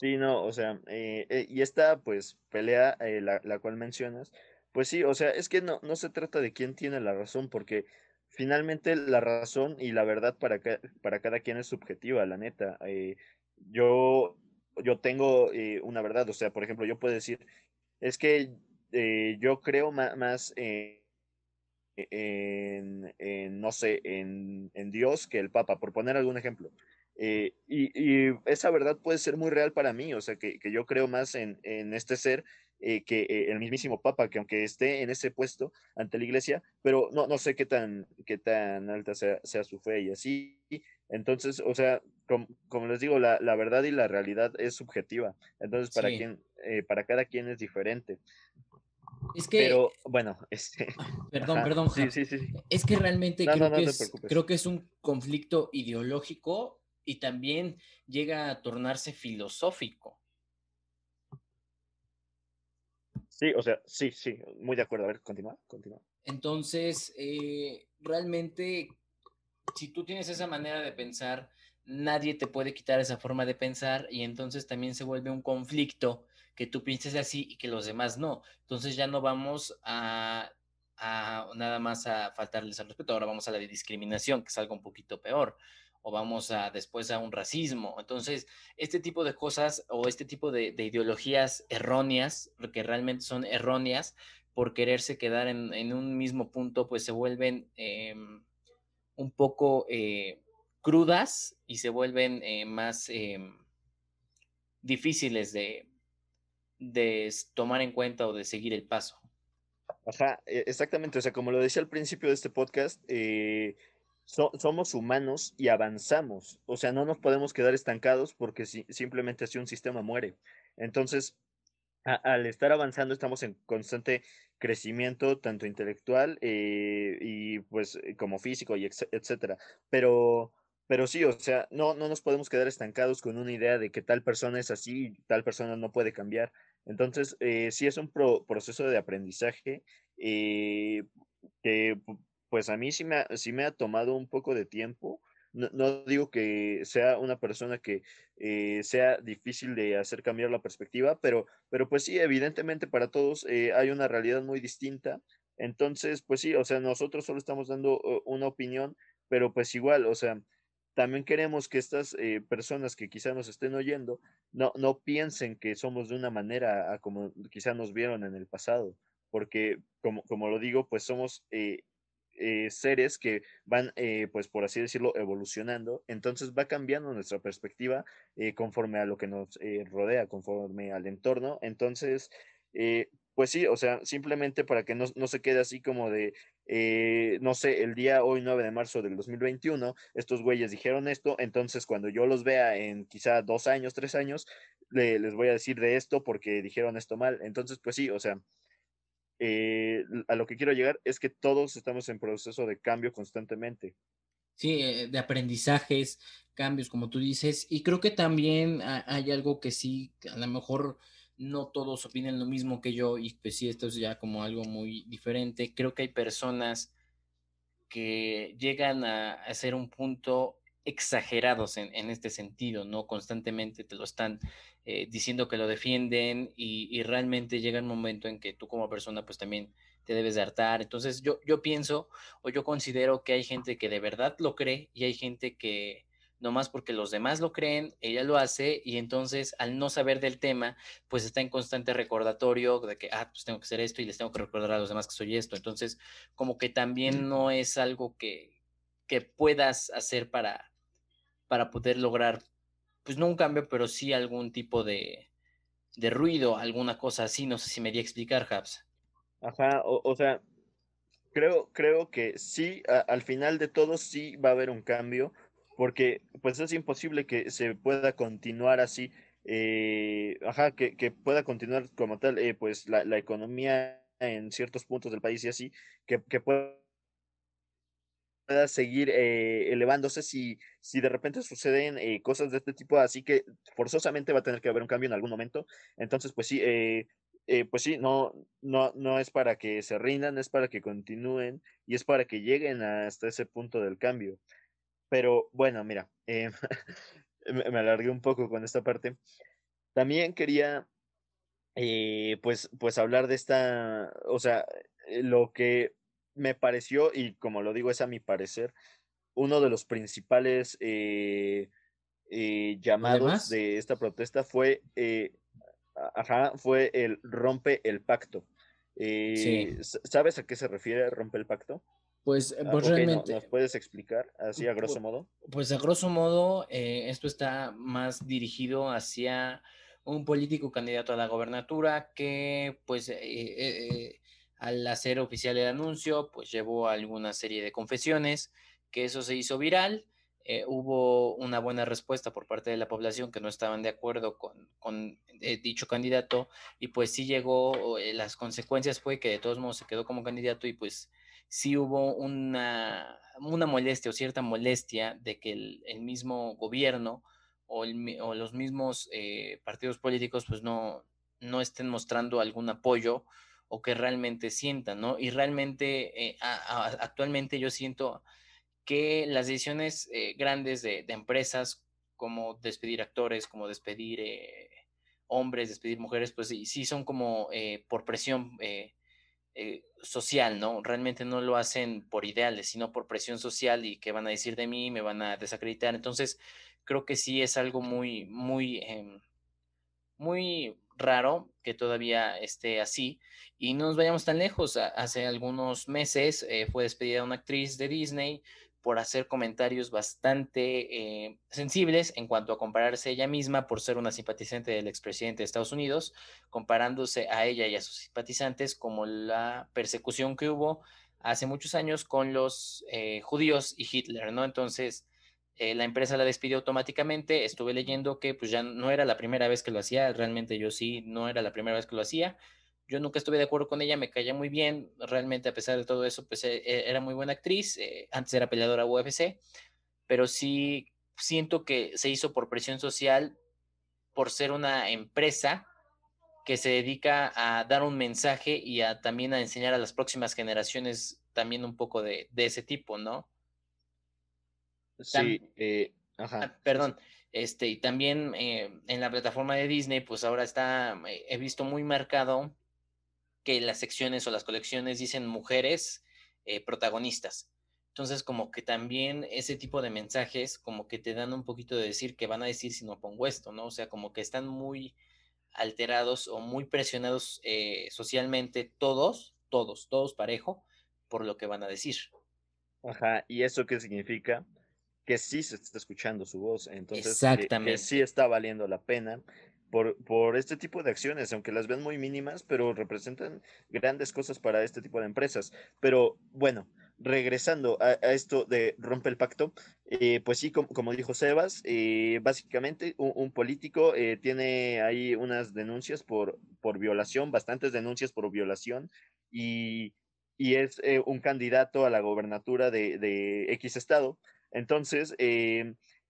Sí, no, o sea, eh, eh, y esta pues pelea, eh, la, la, cual mencionas, pues sí, o sea, es que no, no se trata de quién tiene la razón, porque finalmente la razón y la verdad para, para cada quien es subjetiva, la neta. yo yo tengo eh, una verdad, o sea, por ejemplo, yo puedo decir, es que eh, yo creo más, eh, en, en, no sé, en, en, Dios que el Papa, por poner algún ejemplo. Y, y, esa verdad puede ser muy real para mí, o sea, que, que yo creo más en, en este ser que el mismísimo Papa, que aunque esté en ese puesto ante la iglesia, pero no, no sé qué tan, qué tan alta sea, sea su fe y así. Entonces, o sea, como, como, les digo, la, la, verdad y la realidad es subjetiva. Entonces, para sí. quien, eh, para cada quien es diferente. Es que. Pero, bueno, este. Perdón, ajá, perdón. Sí, sí, sí, Es que realmente no, creo, no, que es, creo que es un conflicto ideológico y también llega a tornarse filosófico. Sí, o sea, sí, sí, muy de acuerdo. A ver, continúa, continúa. Entonces, eh, realmente, si tú tienes esa manera de pensar, nadie te puede quitar esa forma de pensar y entonces también se vuelve un conflicto que tú pienses así y que los demás no. Entonces ya no vamos a, nada más a faltarles al respeto, ahora vamos a la discriminación, que es algo un poquito peor, o vamos a después a un racismo. Entonces, este tipo de cosas o este tipo de, de ideologías erróneas, que realmente son erróneas, por quererse quedar en, un mismo punto, pues se vuelven em, un poco eh, crudas y se vuelven eh, más em, difíciles de, de tomar en cuenta o de seguir el paso. Ajá, e, exactamente. O sea, como lo decía al principio de este podcast, eh, somos humanos y avanzamos. O sea, no nos podemos quedar estancados porque simplemente así un sistema muere. Entonces, al estar avanzando, estamos en constante crecimiento, tanto intelectual eh, y pues como físico y etcétera. Pero, pero sí, o sea, no, no nos podemos quedar estancados con una idea de que tal persona es así y tal persona no puede cambiar. Entonces, eh, sí es un proceso de aprendizaje eh, que pues a mí sí me, ha, sí me ha tomado un poco de tiempo. No, digo que sea una persona que eh, sea difícil de hacer cambiar la perspectiva, pero, pero pues sí, evidentemente para todos eh, hay una realidad muy distinta. Entonces, pues sí, o sea, nosotros solo estamos dando una opinión, pero pues igual, o sea, también queremos que estas eh, personas que quizá nos estén oyendo no, no piensen que somos de una manera a como quizá nos vieron en el pasado, porque como, como lo digo, pues somos eh, seres que van, eh, pues por así decirlo, evolucionando. Entonces va cambiando nuestra perspectiva eh, conforme a lo que nos rodea, conforme al entorno. Entonces, pues sí, o sea, simplemente para que no, no se quede así como de, no sé, el día hoy 9 de marzo del 2021, estos güeyes dijeron esto, entonces cuando yo los vea en quizá dos años, tres años, les voy a decir de esto porque dijeron esto mal. Entonces, pues sí, o sea, eh, a lo que quiero llegar es que todos estamos en proceso de cambio constantemente. Sí, eh, de aprendizajes, cambios, como tú dices, y creo que también hay algo que sí, a lo mejor no todos opinan lo mismo que yo, y pues sí, esto es ya como algo muy diferente. Creo que hay personas que llegan a, ser un punto exagerados en, en, este sentido, ¿no? Constantemente te lo están eh, diciendo que lo defienden y, realmente llega un momento en que tú como persona pues también te debes de hartar. Entonces yo, yo pienso o yo considero que hay gente que de verdad lo cree y hay gente que nomás porque los demás lo creen, ella lo hace y entonces al no saber del tema, pues está en constante recordatorio de que, ah, pues tengo que hacer esto y les tengo que recordar a los demás que soy esto. Entonces, como que también no es algo que, que puedas hacer para, para poder lograr, pues no un cambio, pero sí algún tipo de, de ruido, alguna cosa así. No sé si me di a explicar, Habs. Ajá, o, sea, creo, creo que sí, al final de todo sí va a haber un cambio, porque pues es imposible que se pueda continuar así, eh, ajá, que, pueda continuar como tal, eh, pues la, economía en ciertos puntos del país y así, que, pueda seguir eh, elevándose si, si de repente suceden eh, cosas de este tipo, así que forzosamente va a tener que haber un cambio en algún momento. Entonces, pues sí, eh, pues sí, no, no, no es para que se rindan, es para que continúen y es para que lleguen hasta ese punto del cambio. Pero bueno, mira, me alargué un poco con esta parte. También quería, pues, pues hablar de esta, o sea, lo que me pareció, y como lo digo, es a mi parecer, uno de los principales eh, eh, llamados de esta protesta fue, eh, ajá, fue el rompe el pacto. ¿Sabes a qué se refiere rompe el pacto? Pues, ah, pues realmente. ¿Nos puedes explicar así a grosso modo? Pues a grosso modo, esto está más dirigido hacia un político candidato a la gobernatura que, pues, al hacer oficial el anuncio, pues llevó alguna serie de confesiones, que eso se hizo viral. Eh, hubo una buena respuesta por parte de la población que no estaban de acuerdo con, eh, dicho candidato y pues sí llegó, eh, las consecuencias fue que de todos modos se quedó como candidato y pues sí hubo una, una molestia o cierta molestia de que el, mismo gobierno o, o los mismos partidos políticos pues no, no estén mostrando algún apoyo o que realmente sientan, ¿no? Y realmente eh, actualmente yo siento que las decisiones eh, grandes de, empresas, como despedir actores, como despedir eh, hombres, despedir mujeres, pues sí, sí son como por presión social, ¿no? Realmente no lo hacen por ideales, sino por presión social y qué van a decir de mí, me van a desacreditar. Entonces, creo que sí es algo muy, muy, em, muy raro que todavía esté así. Y no nos vayamos tan lejos. Hace algunos meses eh, fue despedida una actriz de Disney por hacer comentarios bastante eh, sensibles en cuanto a compararse ella misma por ser una simpatizante del expresidente de Estados Unidos, comparándose a ella y a sus simpatizantes como la persecución que hubo hace muchos años con los eh, judíos y Hitler, ¿no? Entonces, eh, la empresa la despidió automáticamente. Estuve leyendo que pues ya no era la primera vez que lo hacía, realmente yo sí, no era la primera vez que lo hacía. Yo nunca estuve de acuerdo con ella, me caía muy bien, realmente a pesar de todo eso, pues e, e, era muy buena actriz, eh, antes era peleadora UFC, pero sí siento que se hizo por presión social, por ser una empresa que se dedica a dar un mensaje y a también a enseñar a las próximas generaciones también un poco de, ese tipo, ¿no? Sí, eh, ajá. Ah, perdón, este, y también eh, en la plataforma de Disney, pues ahora está, he visto muy marcado que las secciones o las colecciones dicen mujeres eh, protagonistas. Entonces, como que también ese tipo de mensajes, como que te dan un poquito de decir que van a decir si no pongo esto, ¿no? O sea, como que están muy alterados o muy presionados eh, socialmente todos, todos, todos parejo, por lo que van a decir. Ajá, ¿y eso qué significa? Que sí se está escuchando su voz, entonces Exactamente. que sí está valiendo la pena por, este tipo de acciones, aunque las ven muy mínimas, pero representan grandes cosas para este tipo de empresas. Pero bueno, regresando a, esto de rompe el pacto, eh, pues sí, como, dijo Sebas, eh, básicamente un, político eh, tiene ahí unas denuncias por, por violación, bastantes denuncias por violación, y, es un candidato a la gobernatura de, de X estado. Entonces,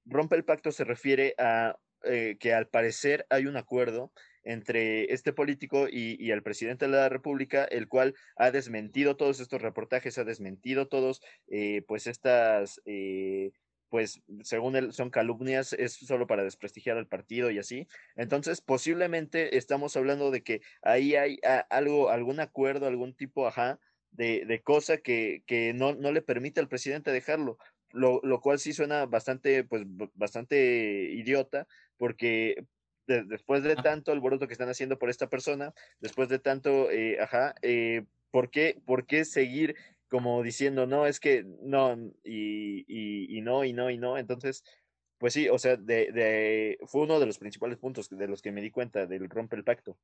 rompe el pacto se refiere a eh, que al parecer hay un acuerdo entre este político y, el presidente de la República, el cual ha desmentido todos estos reportajes, ha desmentido todos, eh, pues estas, eh, pues según él son calumnias, es solo para desprestigiar al partido y así. Entonces, posiblemente estamos hablando de que ahí hay algo, algún acuerdo, algún tipo, ajá, de, de cosa que, que no, no le permite al presidente dejarlo. Lo, lo, cual sí suena bastante, pues, bastante idiota, porque después de tanto el alboroto que están haciendo por esta persona, después de tanto, eh, ajá, eh, ¿por, qué, ¿por qué seguir como diciendo, no, es que no, y, y, y no, y no, y no? Entonces, pues sí, o sea, de, de, fue uno de los principales puntos de los que me di cuenta del rompe el pacto.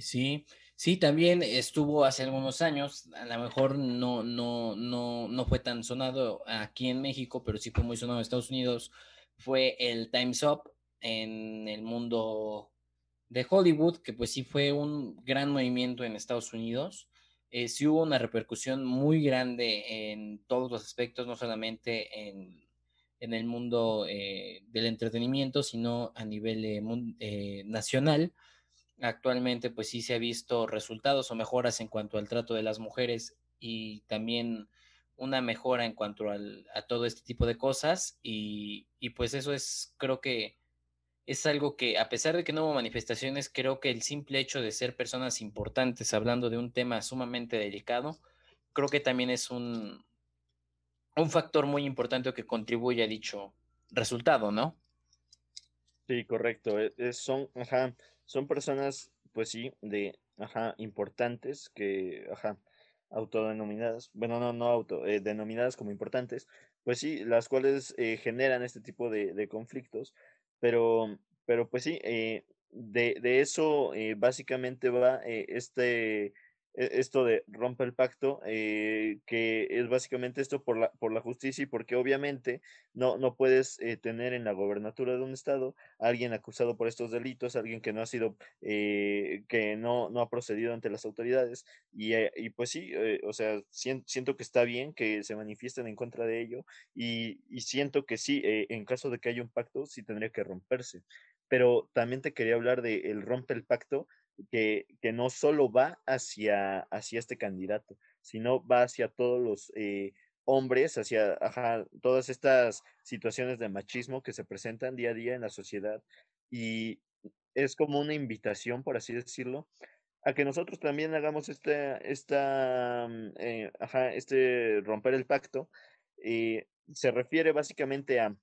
Sí, sí, también estuvo hace algunos años, a lo mejor no, no, no, no fue tan sonado aquí en México, pero sí fue muy sonado en Estados Unidos, fue el Time's Up, en el mundo de Hollywood, que pues sí fue un gran movimiento en Estados Unidos. Eh, sí hubo una repercusión muy grande en todos los aspectos, no solamente en, en el mundo eh, del entretenimiento, sino a nivel eh, nacional. Actualmente, pues sí se ha visto resultados o mejoras en cuanto al trato de las mujeres y también una mejora en cuanto al, a todo este tipo de cosas. Y, y pues eso es, creo que es algo que, a pesar de que no hubo manifestaciones, creo que el simple hecho de ser personas importantes hablando de un tema sumamente delicado, creo que también es un, un factor muy importante que contribuye a dicho resultado, ¿no? Sí, correcto. E, son, son personas, pues sí, de, ajá, importantes que, ajá, autodenominadas, bueno, no, no auto, eh, denominadas como importantes, pues sí, las cuales eh, generan este tipo de, de conflictos pero, pero pues sí, eh, de, de, eso eh, básicamente va eh, este, esto de rompe el pacto, eh, que es básicamente esto por la, por la justicia y porque obviamente no, no puedes eh, tener en la gobernatura de un estado a alguien acusado por estos delitos, alguien que no ha sido, eh, que no, no ha procedido ante las autoridades. Y, y pues sí, o sea, siento, que está bien que se manifiesten en contra de ello y, y siento que sí, en caso de que haya un pacto, sí tendría que romperse. Pero también te quería hablar de el rompe el pacto que, que no solo va hacia, hacia este candidato, sino va hacia todos los eh, hombres, hacia todas estas situaciones de machismo que se presentan día a día en la sociedad. Y es como una invitación, por así decirlo, a que nosotros también hagamos esta, esta, mm, eh, este romper el pacto. Eh, se refiere básicamente a,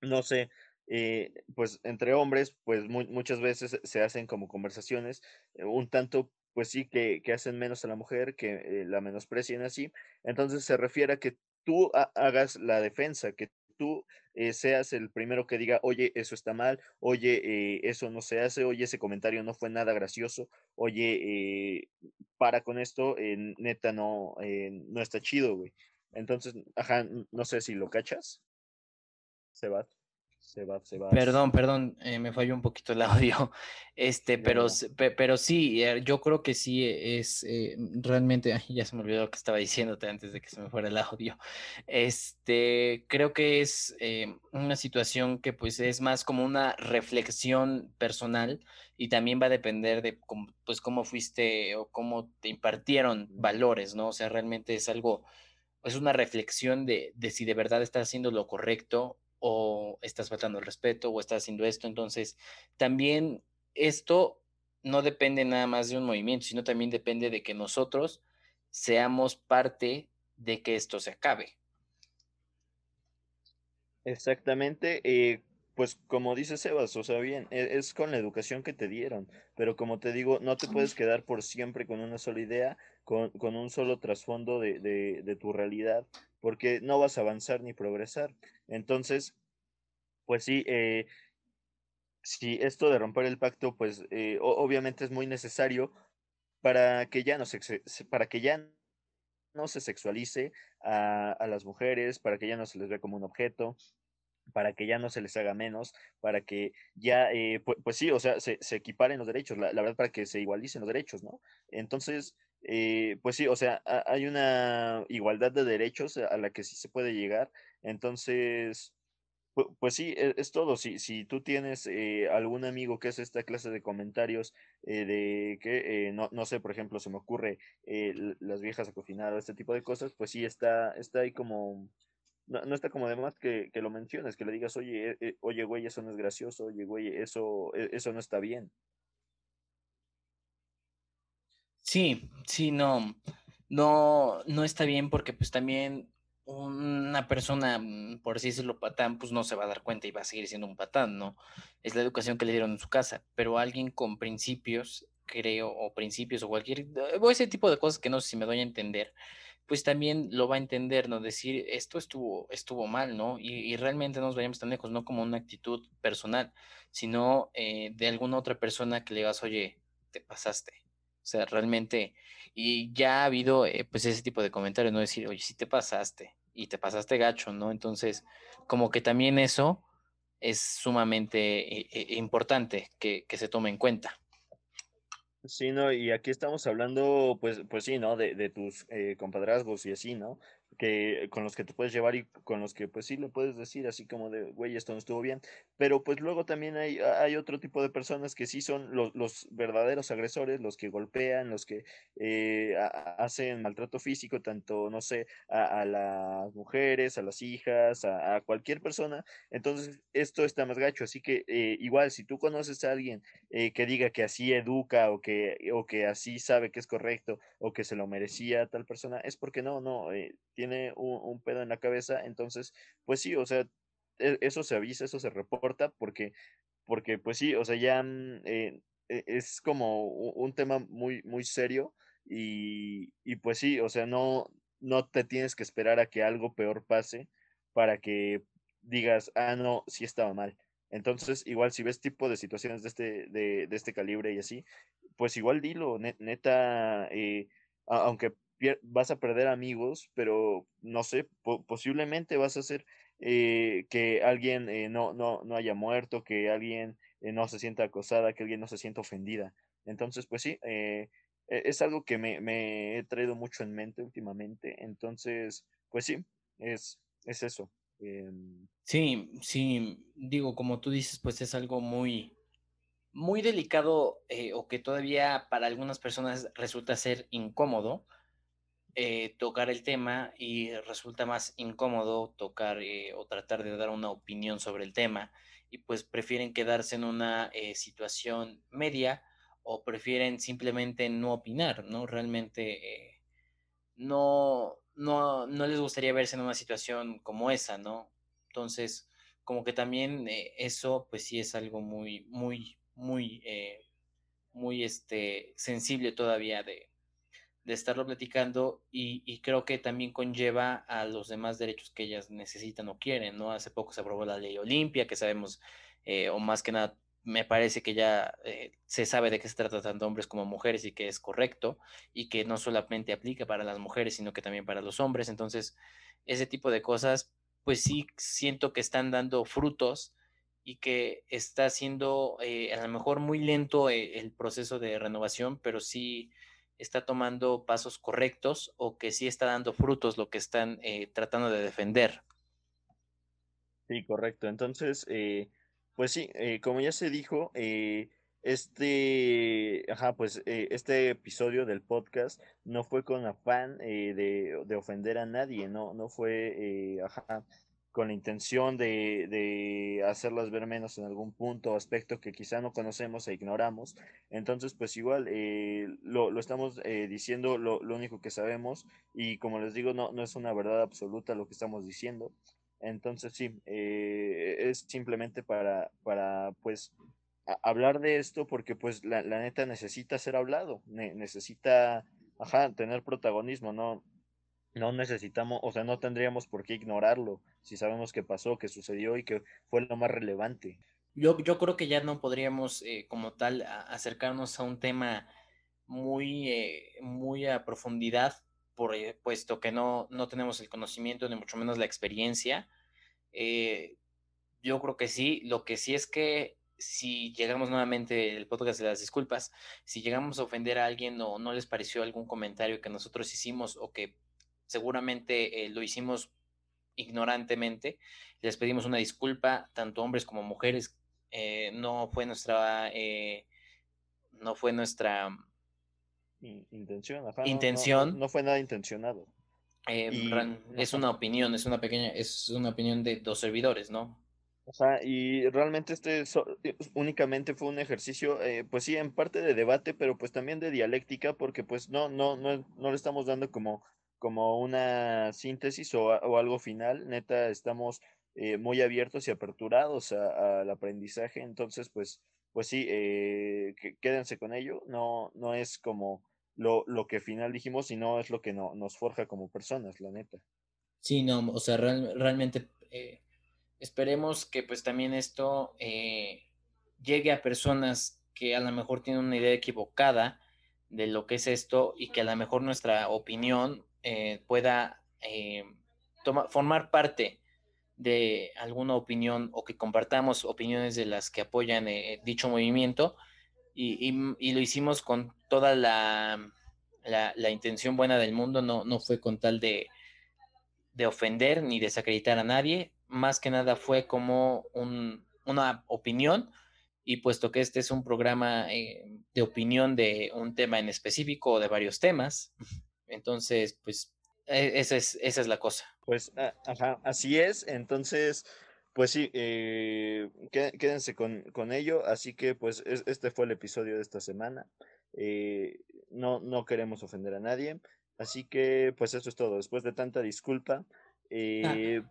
no sé, eh, pues entre hombres, pues muchas veces se hacen como conversaciones eh, un tanto, pues sí, que, que, hacen menos a la mujer, que eh, la menosprecien así. Entonces se refiere a que tú hagas la defensa, que tú seas el primero que diga, oye, eso está mal, oye, eso no se hace, oye, ese comentario no fue nada gracioso, oye, para con esto, neta, no, no está chido, güey. Entonces, ajá, no sé si lo cachas. Se va. Se va, se va. Perdón, perdón, eh, me falló un poquito el audio. Este, pero, pero sí, eh, yo creo que sí es eh, realmente, ya se me olvidó lo que estaba diciéndote antes de que se me fuera el audio. Este, creo que es una situación que pues es más como una reflexión personal y también va a depender de cómo, pues cómo fuiste o cómo te impartieron valores, ¿no? O sea, realmente es algo, es una reflexión de, de si de verdad estás haciendo lo correcto o estás faltando el respeto o estás haciendo esto. Entonces, también esto no depende nada más de un movimiento, sino también depende de que nosotros seamos parte de que esto se acabe. Exactamente, eh, pues como dice Sebas, o sea, bien, e, es, con la educación que te dieron, pero como te digo, no te puedes quedar por siempre con una sola idea, con, un solo trasfondo de, de tu realidad, porque no vas a avanzar ni progresar. Entonces, pues sí, eh, si esto de romper el pacto, pues eh, obviamente es muy necesario para que ya no se, para que ya no se sexualice a, las mujeres, para que ya no se les vea como un objeto, para que ya no se les haga menos, para que ya, eh, pues, sí, o sea, se, equiparen los derechos, la, verdad, para que se igualicen los derechos, ¿no? Entonces, eh, pues sí, o sea, hay una igualdad de derechos a la que sí se puede llegar. Entonces, pues sí, e, es, todo. Si, si tú tienes eh, algún amigo que hace esta clase de comentarios eh, de que, no, no sé, por ejemplo, se me ocurre las viejas a cocinar o este tipo de cosas, pues sí está, está ahí como, no, no está como de más que, que, lo menciones, que le digas, oye, oye, güey, eso no es gracioso, oye, güey, eso, e, eso no está bien. Sí, sí, no, no, no está bien porque pues también una persona, mm, por así decirlo, patán, pues no se va a dar cuenta y va a seguir siendo un patán, ¿no? Es la educación que le dieron en su casa, pero alguien con principios, creo, o principios o cualquier, eh, o ese tipo de cosas que no sé si me doy a entender, pues también lo va a entender, ¿no? Decir, esto estuvo, estuvo mal, ¿no? Y, realmente no nos vayamos tan lejos, no como una actitud personal, sino eh, de alguna otra persona que le digas, oye, te pasaste o sea, realmente, y ya ha habido eh, pues ese tipo de comentarios, ¿no? Decir, oye, si te pasaste y te pasaste gacho, ¿no? Entonces, como que también eso es sumamente eh, eh, importante que, que, se tome en cuenta. Sí, no, y aquí estamos hablando, pues, pues sí, ¿no? De, de tus compadrazgos y así, ¿no? Que con los que te puedes llevar y con los que pues sí le puedes decir así como de, güey, esto no estuvo bien. Pero pues luego también hay, hay otro tipo de personas que sí son los, los verdaderos agresores, los que golpean, los que eh, hacen maltrato físico, tanto, no sé, a, las mujeres, a las hijas, a, cualquier persona. Entonces, esto está más gacho. Así que eh, igual, si tú conoces a alguien eh, que diga que así educa o que, o que así sabe que es correcto o que se lo merecía tal persona, es porque no, no, tiene tiene un, pedo en la cabeza, entonces, pues sí, o sea, e, eso se avisa, eso se reporta, porque, porque pues sí, o sea, ya mm, eh, e, es como un tema muy, muy serio y, y pues sí, o sea, no, no te tienes que esperar a que algo peor pase para que digas, ah, no, sí estaba mal. Entonces, igual si ves tipo de situaciones de este, de, de este calibre y así, pues igual dilo, neta, eh, aunque vas a perder amigos, pero no sé, posiblemente vas a hacer eh, que alguien eh, no, no, no haya muerto, que alguien eh, no se sienta acosada, que alguien no se sienta ofendida. Entonces, pues sí, e, es algo que me, me, he traído mucho en mente últimamente. Entonces, pues sí, es, es eso. Em. Sí, sí, digo, como tú dices, pues es algo muy, muy delicado o que todavía para algunas personas resulta ser incómodo, eh, tocar el tema y resulta más incómodo tocar eh, o tratar de dar una opinión sobre el tema y pues prefieren quedarse en una eh, situación media o prefieren simplemente no opinar, ¿no? Realmente no, no, no les gustaría verse en una situación como esa, ¿no? Entonces, como que también eso, pues sí es algo muy, muy, muy, muy este, sensible todavía de, de estarlo platicando y, creo que también conlleva a los demás derechos que ellas necesitan o quieren, ¿no? Hace poco se aprobó la ley Olimpia, que sabemos, eh, o más que nada, me parece que ya eh, se sabe de qué se trata tanto hombres como mujeres y que es correcto y que no solamente aplica para las mujeres, sino que también para los hombres. Entonces, ese tipo de cosas, pues sí siento que están dando frutos y que está siendo eh, a lo mejor muy lento el proceso de renovación, pero sí está tomando pasos correctos o que sí está dando frutos lo que están eh, tratando de defender. Sí, correcto. Entonces, eh, pues sí, eh, como ya se dijo, este, ajá, pues este episodio del podcast no fue con afán de, de, ofender a nadie, no, no fue, ajá, con la intención de, de, hacerlas ver menos en algún punto o aspecto que quizá no conocemos e ignoramos. Entonces, pues igual eh, lo, lo, estamos eh, diciendo lo, lo, único que sabemos y como les digo, no, no es una verdad absoluta lo que estamos diciendo. Entonces, sí, eh, es simplemente para, para pues, hablar de esto porque pues la, la neta necesita ser hablado, necesita, ajá, tener protagonismo, ¿no? no necesitamos, o sea, no tendríamos por qué ignorarlo si sabemos qué pasó, qué sucedió y que fue lo más relevante. Yo, yo creo que ya no podríamos eh, como tal acercarnos a un tema muy, eh, muy a profundidad, por, eh, puesto que no, no tenemos el conocimiento ni mucho menos la experiencia. yo creo que sí, lo que sí es que si llegamos nuevamente el podcast de las disculpas, si llegamos a ofender a alguien o no les pareció algún comentario que nosotros hicimos o que seguramente eh, lo hicimos ignorantemente. Les pedimos una disculpa, tanto hombres como mujeres. Eh, no fue nuestra, eh, no fue nuestra intención. intención. No, fue nada intencionado. es una opinión, es una pequeña, es una opinión de dos servidores, ¿no? O sea, y realmente este únicamente fue un ejercicio, pues sí, en parte de debate, pero pues también de dialéctica, porque pues no, no, no, no le estamos dando como como una síntesis o, algo final. Neta, estamos eh, muy abiertos y aperturados al aprendizaje. Entonces, pues, pues sí, eh, quédense con ello. No, no es como lo, lo que final dijimos, sino es lo que no, nos forja como personas, la neta. Sí, no, o sea, realmente eh, esperemos que pues también esto llegue a personas que a lo mejor tienen una idea equivocada de lo que es esto y que a lo mejor nuestra opinión eh, pueda eh, formar parte de alguna opinión o que compartamos opiniones de las que apoyan eh, dicho movimiento y, lo hicimos con toda la, la, intención buena del mundo, no, no fue con tal de, de, ofender ni desacreditar a nadie, más que nada fue como una opinión y puesto que este es un programa de opinión de un tema en específico o de varios temas, entonces, pues, e, esa es, esa es la cosa. Pues, ajá, así es. Entonces, pues sí, eh, quédense con, con, ello. Así que, pues, este fue el episodio de esta semana. Eh, no, no queremos ofender a nadie. Así que, pues, eso es todo. Después de tanta disculpa, eh,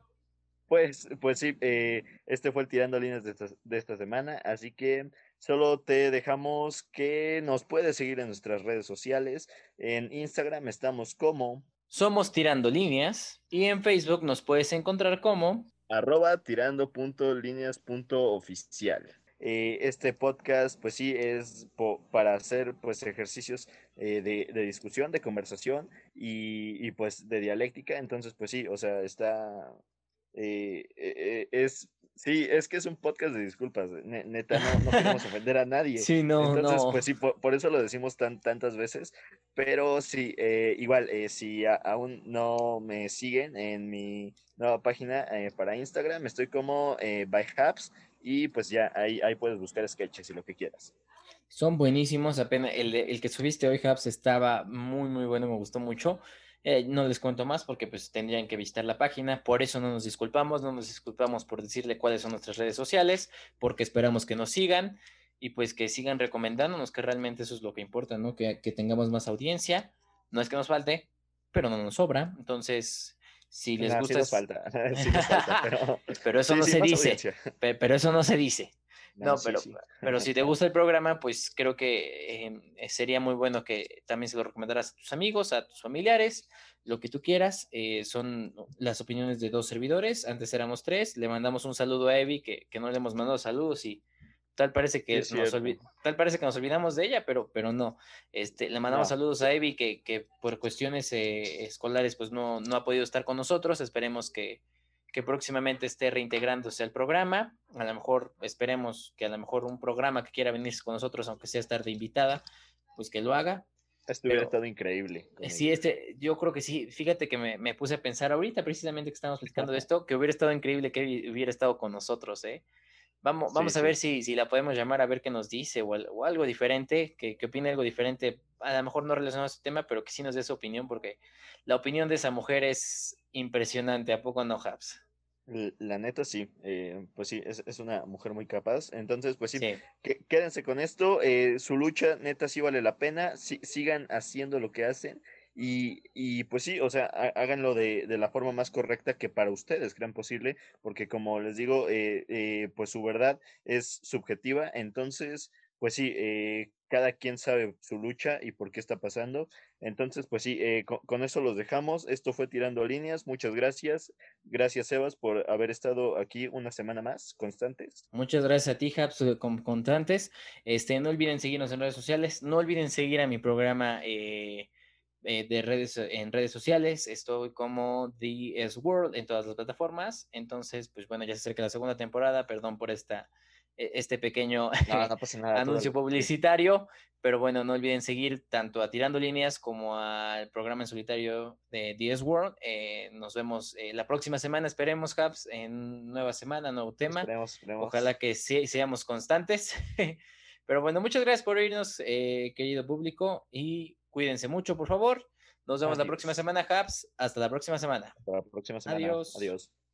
pues, pues sí, este fue el tirando líneas de esta, de esta semana. Así que Solo te dejamos que nos puedes seguir en nuestras redes sociales. En Instagram estamos como Somos Tirando Líneas y en Facebook nos puedes encontrar como arroba tirando punto líneas punto oficial. Eh, este podcast, pues sí, es para hacer pues ejercicios eh, de, discusión, de conversación y, pues de dialéctica. Entonces, pues sí, o sea, está, eh, es Sí, es que es un podcast de disculpas, neta, no, queremos ofender a nadie. Sí, no, Entonces, pues sí, por, eso lo decimos tan, tantas veces, pero sí, eh, igual, eh, si aún no me siguen en mi nueva página eh, para Instagram, estoy como eh, by y pues ya ahí, ahí puedes buscar sketches y lo que quieras. Son buenísimos, apenas el, el que subiste hoy, Hubs, estaba muy, muy bueno, me gustó mucho. Eh, no les cuento más porque pues tendrían que visitar la página, por eso no nos disculpamos, no nos disculpamos por decirle cuáles son nuestras redes sociales, porque esperamos que nos sigan y pues que sigan recomendándonos, que realmente eso es lo que importa, ¿no? Que, que tengamos más audiencia, no es que nos falte, pero no nos sobra, entonces Si les gusta. falta, sí falta pero... pero... eso no se dice. Pero eso no se dice. No, pero, pero si te gusta el programa, pues creo que em, eh, sería muy bueno que también se lo recomendaras a tus amigos, a tus familiares, lo que tú quieras. Eh, son las opiniones de dos servidores. Antes éramos tres. Le mandamos un saludo a Evi, que, que no le hemos mandado saludos y tal parece que nos tal parece que nos olvidamos de ella, pero, pero no. Este, le mandamos saludos a Evi que, que por cuestiones eh, escolares pues no, no ha podido estar con nosotros. Esperemos que, que próximamente esté reintegrándose al programa. A lo mejor esperemos que a lo mejor un programa que quiera venirse con nosotros, aunque sea estar de invitada, pues que lo haga. Esto hubiera estado increíble. Sí, este, yo creo que sí. Fíjate que me, me puse a pensar ahorita, precisamente que estamos platicando de esto, que hubiera estado increíble que hubiera estado con nosotros, ¿eh? Vamos, vamos a ver si, si la podemos llamar a ver qué nos dice o, algo diferente, que, que, opine algo diferente, a lo mejor no relacionado a este tema, pero que sí nos dé su opinión, porque la opinión de esa mujer es impresionante, ¿a poco no, Habs? La neta sí, eh, pues sí, es, es, una mujer muy capaz. Entonces, pues sí, quédense con esto. Eh, su lucha neta sí vale la pena. sigan haciendo lo que hacen. Y, y, pues sí, o sea, háganlo de, de, la forma más correcta que para ustedes crean posible, porque como les digo, eh, eh, pues su verdad es subjetiva, entonces, pues sí, eh, cada quien sabe su lucha y por qué está pasando. Entonces, pues sí, con, con, eso los dejamos. Esto fue Tirando Líneas. Muchas gracias. Gracias, Sebas, por haber estado aquí una semana más, constantes. Muchas gracias a ti, Habs, constantes. Este, no olviden seguirnos en redes sociales. No olviden seguir a mi programa. Eh, eh, de redes, en redes sociales. Estoy como The S World en todas las plataformas. Entonces, pues bueno, ya se acerca la segunda temporada. Perdón por esta, e, este pequeño anuncio publicitario. Pero bueno, no olviden seguir tanto a Tirando Líneas como al programa en solitario de The S World. Eh, nos vemos eh, la próxima semana, esperemos, Habs, en nueva semana, nuevo tema. Ojalá que sí, seamos constantes. Pero bueno, muchas gracias por oírnos, querido público, y Cuídense mucho, por favor. Nos vemos la próxima semana, Habs. Hasta la próxima semana. Hasta la próxima semana. Adiós. Adiós.